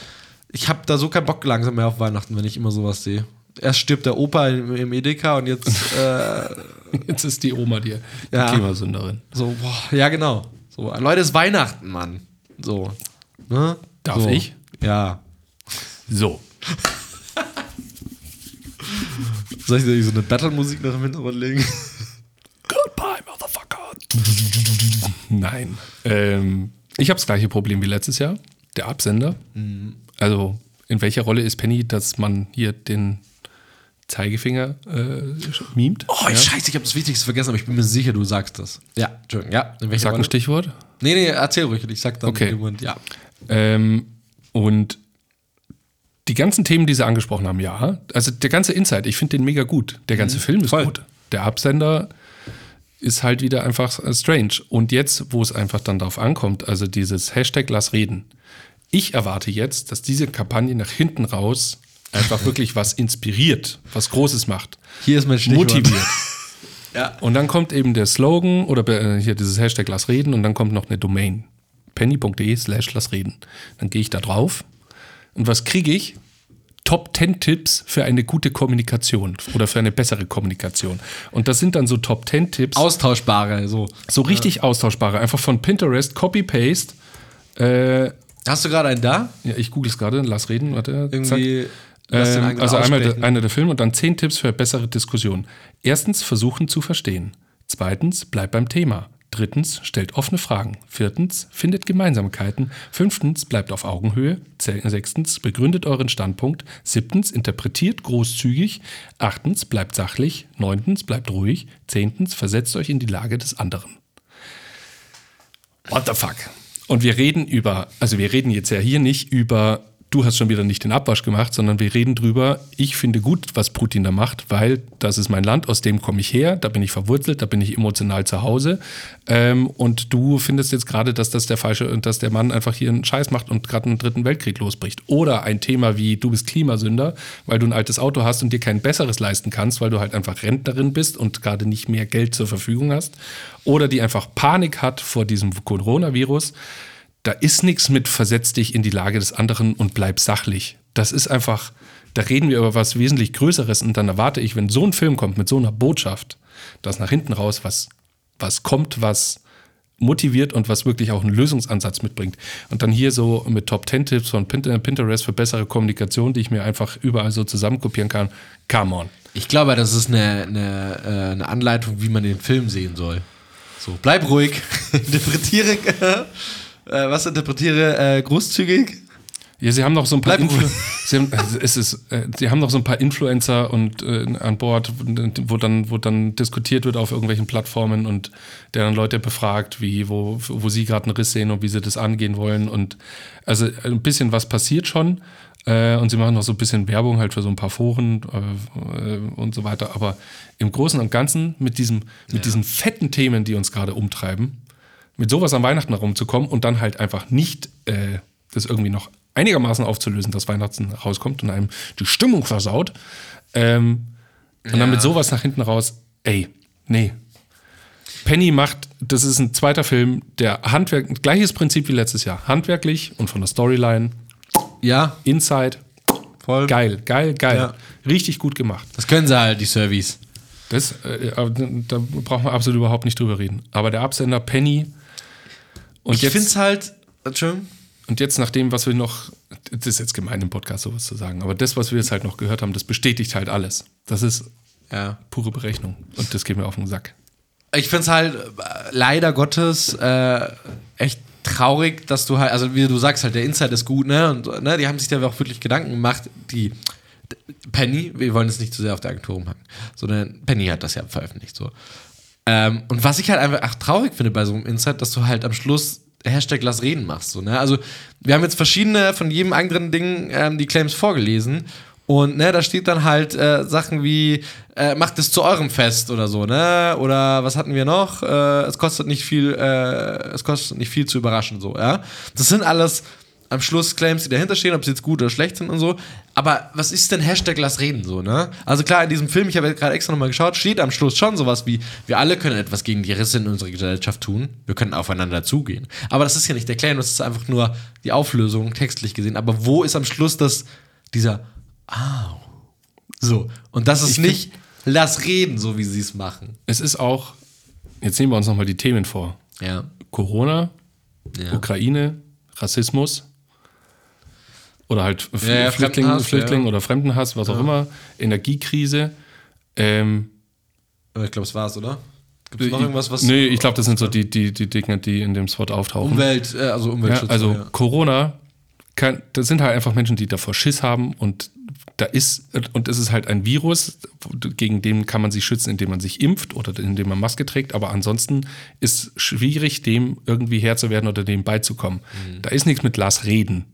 ich habe da so keinen Bock langsam mehr auf Weihnachten, wenn ich immer sowas sehe. Erst stirbt der Opa im, im Edeka und jetzt äh, Jetzt ist die Oma die, die Ja. Klimasünderin. so, boah, ja genau. So, Leute, es ist Weihnachten, Mann. So. Ne? Darf so. ich? Ja. So. Soll ich so eine Battle-Musik noch im Hintergrund legen? Goodbye, Motherfucker. Nein. Ähm, ich habe das gleiche Problem wie letztes Jahr. Der Absender. Also, in welcher Rolle ist Penny, dass man hier den Zeigefinger äh, mimt? Oh, ja? scheiße, ich habe das Wichtigste vergessen, aber ich bin mir sicher, du sagst das. Ja, Entschuldigung, ja. In welcher Sag ein Rolle? Stichwort. Nee, nee, erzähl ruhig, ich sag dann Okay. in dem Moment, ja. Ähm, und die ganzen Themen, die sie angesprochen haben, ja. Also der ganze Insight, ich finde den mega gut. Der ganze Film ist voll. gut. Der Absender ist halt wieder einfach äh, strange. Und jetzt, wo es einfach dann darauf ankommt, also dieses Hashtag Lass reden. Ich erwarte jetzt, dass diese Kampagne nach hinten raus einfach wirklich was inspiriert, was Großes macht, Hier ist mein Stichwort. motiviert. Ja. Und dann kommt eben der Slogan oder äh, hier dieses Hashtag Lass reden und dann kommt noch eine Domain. penny.de slash lass reden. Dann gehe ich da drauf und was kriege ich? Top 10 Tipps für eine gute Kommunikation oder für eine bessere Kommunikation. Und das sind dann so Top 10 Tipps, Austauschbare, so. so richtig austauschbare, einfach von Pinterest, Copy-Paste. Äh, Hast du gerade einen da? ja, ich google es gerade, lass reden, warte. Irgendwie. Ähm, also einmal der, einer der Filme und dann zehn Tipps für bessere Diskussionen. Erstens, versuchen zu verstehen. Zweitens, bleibt beim Thema. Drittens, stellt offene Fragen. Viertens, findet Gemeinsamkeiten. Fünftens, bleibt auf Augenhöhe. Sechstens, begründet euren Standpunkt. Siebtens, interpretiert großzügig. Achtens, bleibt sachlich. Neuntens, bleibt ruhig. Zehntens, versetzt euch in die Lage des anderen. What the fuck? Und wir reden über, also wir reden jetzt ja hier nicht über, du hast schon wieder nicht den Abwasch gemacht, sondern wir reden drüber, ich finde gut, was Putin da macht, weil das ist mein Land, aus dem komme ich her, da bin ich verwurzelt, da bin ich emotional zu Hause. Ähm, und du findest jetzt gerade, dass das der falsche, dass der Mann einfach hier einen Scheiß macht und gerade einen dritten Weltkrieg losbricht. Oder ein Thema wie, du bist Klimasünder, weil du ein altes Auto hast und dir kein besseres leisten kannst, weil du halt einfach Rentnerin bist und gerade nicht mehr Geld zur Verfügung hast. Oder die einfach Panik hat vor diesem Coronavirus. Da ist nichts mit versetz dich in die Lage des anderen und bleib sachlich. Das ist einfach, da reden wir über was wesentlich Größeres und dann erwarte ich, wenn so ein Film kommt mit so einer Botschaft, dass nach hinten raus was, was kommt, was motiviert und was wirklich auch einen Lösungsansatz mitbringt. Und dann hier so mit Top 10 Tipps von Pin- Pinterest für bessere Kommunikation, die ich mir einfach überall so zusammenkopieren kann. Come on. Ich glaube, das ist eine, eine, äh, eine Anleitung, wie man den Film sehen soll. So, bleib ruhig, interpretiere, äh, was interpretiere äh, großzügig. Ja, sie haben noch so ein paar sie haben, also es ist, äh, sie haben noch so ein paar Influencer und äh, an Bord, wo dann, wo dann diskutiert wird auf irgendwelchen Plattformen und der dann Leute befragt, wie, wo, wo sie gerade einen Riss sehen und wie sie das angehen wollen. Und also ein bisschen was passiert schon. Äh, und sie machen noch so ein bisschen Werbung halt für so ein paar Foren äh, äh, und so weiter. Aber im Großen und Ganzen mit diesem, mit diesen fetten Themen, die uns gerade umtreiben, mit sowas an Weihnachten herumzukommen und dann halt einfach nicht äh, das irgendwie noch einigermaßen aufzulösen, dass Weihnachten rauskommt und einem die Stimmung versaut. Ähm, und dann mit sowas nach hinten raus, ey, nee. Penny macht, das ist ein zweiter Film, der Handwerk, gleiches Prinzip wie letztes Jahr. Handwerklich und von der Storyline, Ja, Inside, voll. geil, geil, geil. Ja. Richtig gut gemacht. Das können sie halt, die Service. Das, äh, da brauchen wir absolut überhaupt nicht drüber reden. Aber der Absender Penny und Ich jetzt finde es halt, Entschuldigung, Und jetzt nach dem, was wir noch, das ist jetzt gemein im Podcast sowas zu sagen, aber das, was wir jetzt halt noch gehört haben, das bestätigt halt alles. Das ist ja. pure Berechnung. Und das geht mir auf den Sack. Ich finde es halt äh, leider Gottes äh, echt traurig, dass du halt, also wie du sagst, halt der Insight ist gut, ne? Und ne, die haben sich da auch wirklich Gedanken gemacht. Die Penny, wir wollen es nicht zu sehr auf der Agentur rumhacken, sondern Penny hat das ja veröffentlicht so. Ähm, und was ich halt einfach ach, traurig finde bei so einem Insight, dass du halt am Schluss Hashtag Lass reden machst. So, ne? Also, wir haben jetzt verschiedene von jedem anderen Ding ähm, die Claims vorgelesen. Und ne, da steht dann halt äh, Sachen wie, äh, macht es zu eurem Fest oder so, ne? Oder was hatten wir noch? Äh, es kostet nicht viel, äh, es kostet nicht viel zu überraschen, so, ja. Das sind alles am Schluss Claims, die dahinter stehen, ob sie jetzt gut oder schlecht sind und so. Aber was ist denn Hashtag Lass reden so, ne? Also klar, in diesem Film, ich habe gerade extra nochmal geschaut, steht am Schluss schon sowas wie, wir alle können etwas gegen die Risse in unserer Gesellschaft tun. Wir können aufeinander zugehen. Aber das ist ja nicht der Claim, das ist einfach nur die Auflösung, textlich gesehen. Aber wo ist am Schluss das, dieser, au. So. Und das ist Ich nicht, lass reden, so wie sie es machen. Es ist auch, jetzt nehmen wir uns nochmal die Themen vor. Ja. Corona, ja. Ukraine, Rassismus oder halt F Ja, ja, Flüchtling, Fremdenhass, Flüchtling ja. oder Fremdenhass, was auch Ja. immer, Energiekrise. Ähm, Aber ich glaube, es war's, oder? Gibt es noch irgendwas, was. Nee, ich glaube, das sind so die, die, die Dinge, die in dem Spot auftauchen. Umwelt, äh, also ja, Umweltschutz. also ja. Corona, kann, das sind halt einfach Menschen, die davor Schiss haben und da ist, und es ist halt ein Virus, gegen den kann man sich schützen, indem man sich impft oder indem man Maske trägt, aber ansonsten ist schwierig, dem irgendwie Herr zu werden oder dem beizukommen. Mhm. Da ist nichts mit Lass reden.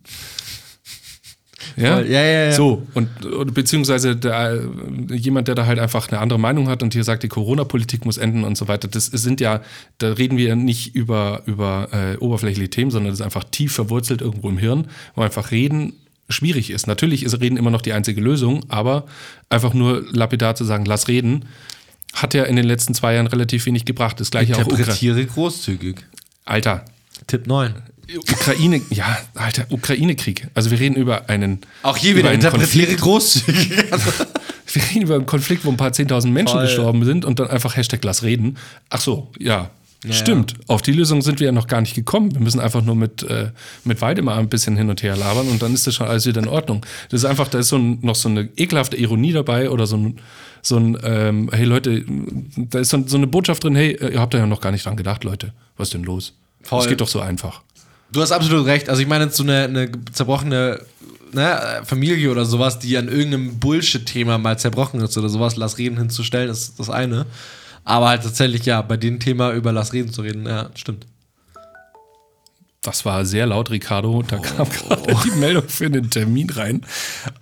Ja? Voll. Ja, ja, ja. So, und oder beziehungsweise äh, jemand, der da halt einfach eine andere Meinung hat und hier sagt, die Corona-Politik muss enden und so weiter, das sind ja, da reden wir nicht über, über äh, oberflächliche Themen, sondern das ist einfach tief verwurzelt irgendwo im Hirn, wo einfach reden schwierig ist. Natürlich ist Reden immer noch die einzige Lösung, aber einfach nur lapidar zu sagen, lass reden, hat ja in den letzten zwei Jahren relativ wenig gebracht. Das gleiche auch Ukra Interpretiere großzügig. Alter, Tipp 9. Ukraine, ja, Alter, Ukraine-Krieg. Also wir reden über einen Auch hier wieder interpretiere großzügig. Wir reden über einen Konflikt, wo ein paar 10.000 Menschen Voll. gestorben sind und dann einfach Hashtag Lass reden. Ach so, ja. Stimmt. Auf die Lösung sind wir ja noch gar nicht gekommen. Wir müssen einfach nur mit, äh, mit Weidemar ein bisschen hin und her labern und dann ist das schon alles wieder in Ordnung. Das ist einfach, da ist so ein, noch so eine ekelhafte Ironie dabei oder so ein, so ein ähm, hey Leute, da ist so, so eine Botschaft drin, hey, ihr habt da ja noch gar nicht dran gedacht, Leute. Was ist denn los? Voll. Das geht doch so einfach. Du hast absolut recht. Also ich meine so eine, eine zerbrochene ne, Familie oder sowas, die an irgendeinem Bullshit-Thema mal zerbrochen ist oder sowas, lass reden hinzustellen, ist das eine. Aber halt tatsächlich, ja, bei dem Thema über lass reden zu reden, ja, stimmt. Das war sehr laut, Ricardo. Da kam gerade die Meldung für den Termin rein.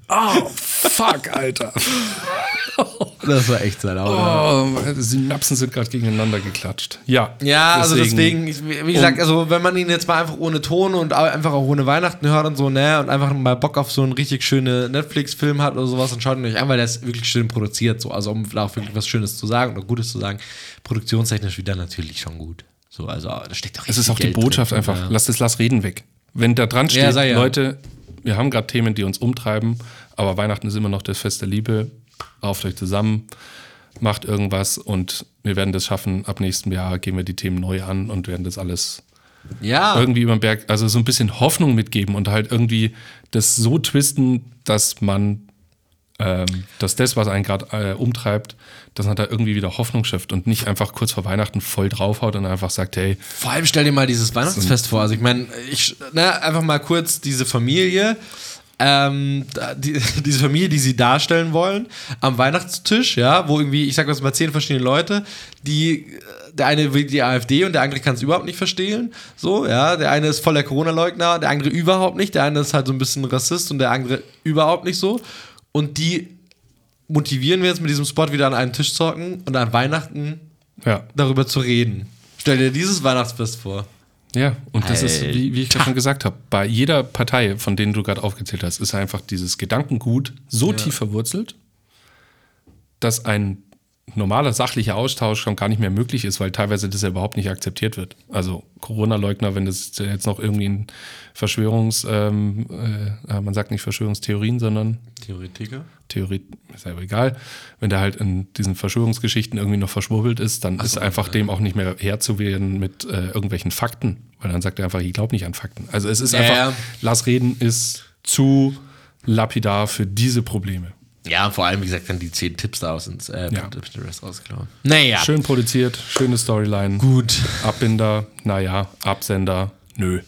Oh, fuck, Alter. Das war echt sehr laut. Oh, Synapsen sind gerade gegeneinander geklatscht. Ja. Ja, also deswegen, wie gesagt, also wenn man ihn jetzt mal einfach ohne Ton und einfach auch ohne Weihnachten hört und so, ne, und einfach mal Bock auf so einen richtig schönen Netflix-Film hat oder sowas, dann schaut ihn euch an, weil der ist wirklich schön produziert, so, also um da auch wirklich was Schönes zu sagen oder Gutes zu sagen, produktionstechnisch wieder natürlich schon gut. So, also da steckt doch Es ist auch die Geld Botschaft drin, einfach. Ja. Lass das Lass reden weg. Wenn da dran steht, Ja, sei ja. Leute, wir haben gerade Themen, die uns umtreiben, aber Weihnachten ist immer noch das Fest der Liebe. Rauft euch zusammen, macht irgendwas und wir werden das schaffen. Ab nächstem Jahr gehen wir die Themen neu an und werden das alles Ja, irgendwie über den Berg, also so ein bisschen Hoffnung mitgeben und halt irgendwie das so twisten, dass man, ähm, dass das, was einen gerade äh, umtreibt, dass man da irgendwie wieder Hoffnung schafft und nicht einfach kurz vor Weihnachten voll draufhaut und einfach sagt, hey, Vor allem stell dir mal dieses Weihnachtsfest vor. Also ich meine, ich, ne, einfach mal kurz diese Familie, ähm, die, diese Familie, die sie darstellen wollen, am Weihnachtstisch, ja, wo irgendwie, ich sag was mal, zehn verschiedene Leute, die, äh, der eine will die AfD und der andere kann es überhaupt nicht verstehen, so, ja, der eine ist voller Corona-Leugner, der andere überhaupt nicht, der eine ist halt so ein bisschen Rassist und der andere überhaupt nicht so und die motivieren wir jetzt mit diesem Spot wieder an einen Tisch zu hocken und an Weihnachten ja, darüber zu reden. Stell dir dieses Weihnachtsfest vor. Ja, und das ist, Alter. wie, wie ich gerade schon gesagt habe, bei jeder Partei, von denen du gerade aufgezählt hast, ist einfach dieses Gedankengut so tief verwurzelt, dass ein normaler sachlicher Austausch schon gar nicht mehr möglich ist, weil teilweise das ja überhaupt nicht akzeptiert wird. Also Corona-Leugner, wenn das jetzt noch irgendwie ein Verschwörungs, ähm, äh, man sagt nicht Verschwörungstheorien, sondern Theoretiker? Theorie, ist ja aber egal, wenn der halt in diesen Verschwörungsgeschichten irgendwie noch verschwurbelt ist, dann ist einfach dem auch nicht mehr Herr zu werden mit äh, irgendwelchen Fakten, weil dann sagt er einfach, ich glaube nicht an Fakten. Also es ist Ja, einfach, ja. Lass reden ist zu lapidar für diese Probleme. Ja, vor allem, wie gesagt, dann die zehn Tipps da aus ins äh, Ja. Pinterest rausgeklaut. Naja. Schön produziert, schöne Storyline. Gut. Abbinder, naja, Absender, nö.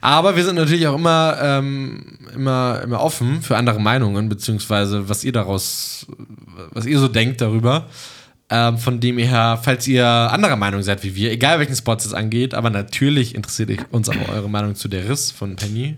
Aber wir sind natürlich auch immer, ähm, immer, immer offen für andere Meinungen, beziehungsweise was ihr daraus, was ihr so denkt darüber. Ähm, von dem her, falls ihr anderer Meinung seid wie wir, egal welchen Spot es angeht, aber natürlich interessiert uns auch eure Meinung zu der Riss von Penny.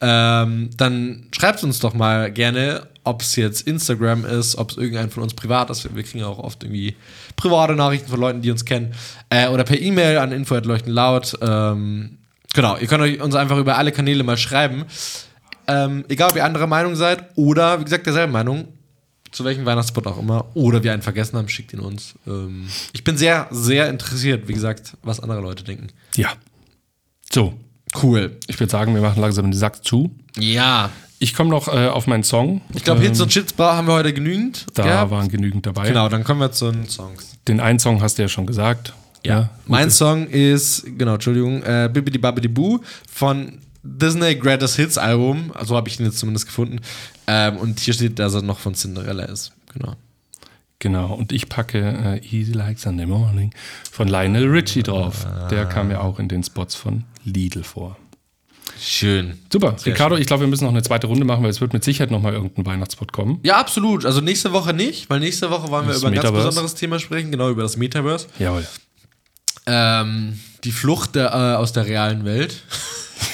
Ähm, dann schreibt uns doch mal gerne, ob es jetzt Instagram ist, ob es irgendein von uns privat ist. Wir kriegen auch oft irgendwie private Nachrichten von Leuten, die uns kennen. Äh, oder per E-Mail an info.leuchtenlaut. Ähm, Genau, ihr könnt euch uns einfach über alle Kanäle mal schreiben. Ähm, egal, ob ihr anderer Meinung seid oder, wie gesagt, derselben Meinung, zu welchem Weihnachtsspot auch immer, oder wir einen vergessen haben, schickt ihn uns. Ähm, ich bin sehr, sehr interessiert, wie gesagt, was andere Leute denken. Ja. So, Cool. ich würde sagen, wir machen langsam den Sack zu. Ja. Ich komme noch äh, auf meinen Song. Ich glaube, Hits und Shits haben wir heute genügend. Da gehabt. waren genügend dabei. Genau, dann kommen wir zu den Songs. Den einen Song hast du ja schon gesagt. Ja. Mein Song ist, genau, Entschuldigung, äh, Bibbidi Babbidi Boo von Disney Greatest Hits Album. So habe ich ihn jetzt zumindest gefunden. Ähm, und hier steht, dass er noch von Cinderella ist. Genau. Genau. Und ich packe äh, Easy Like Sunday Morning von Lionel Richie drauf. Der kam ja auch in den Spots von Lidl vor. Schön. Super. Ricardo, ich glaube, wir müssen noch eine zweite Runde machen, weil es wird mit Sicherheit noch mal irgendein Weihnachtsspot kommen. Ja, absolut. Also nächste Woche nicht, weil nächste Woche wollen wir über ein ganz Metaverse. besonderes Thema sprechen, genau über das Metaverse. Jawohl. Ähm, die Flucht der, äh, aus der realen Welt.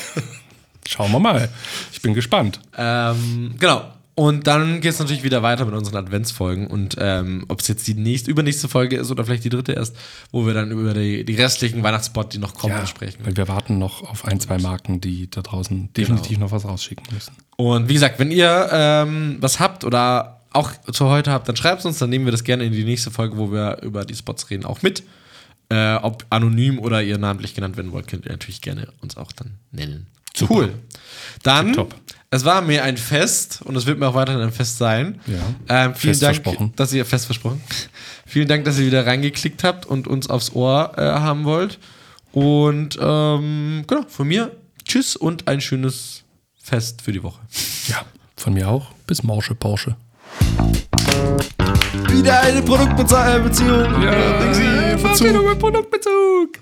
Schauen wir mal. Ich bin gespannt. Ähm, genau. Und dann geht es natürlich wieder weiter mit unseren Adventsfolgen. Und ähm, ob es jetzt die nächste, übernächste Folge ist oder vielleicht die dritte erst, wo wir dann über die, die restlichen Weihnachtsspots, die noch kommen, sprechen. Weil wir warten noch auf ein, zwei Marken, die da draußen definitiv noch was rausschicken müssen. Und wie gesagt, wenn ihr ähm, was habt oder auch zu heute habt, dann schreibt es uns, dann nehmen wir das gerne in die nächste Folge, wo wir über die Spots reden, auch mit. Äh, ob anonym oder ihr namentlich genannt werden wollt, könnt ihr natürlich gerne uns auch dann nennen. Super. Cool. Dann, Tipptopp. es war mir ein Fest und es wird mir auch weiterhin ein Fest sein. Ja. Ähm, vielen Fest Dank, versprochen. dass ihr fest versprochen. vielen Dank, dass ihr wieder reingeklickt habt und uns aufs Ohr äh, haben wollt. Und ähm, genau, von mir tschüss und ein schönes Fest für die Woche. Ja, von mir auch. Bis Morsche Porsche. Wieder eine Produktbeziehung. Ja, Dingsi, Verzug. Verbindung mit Produktbezug.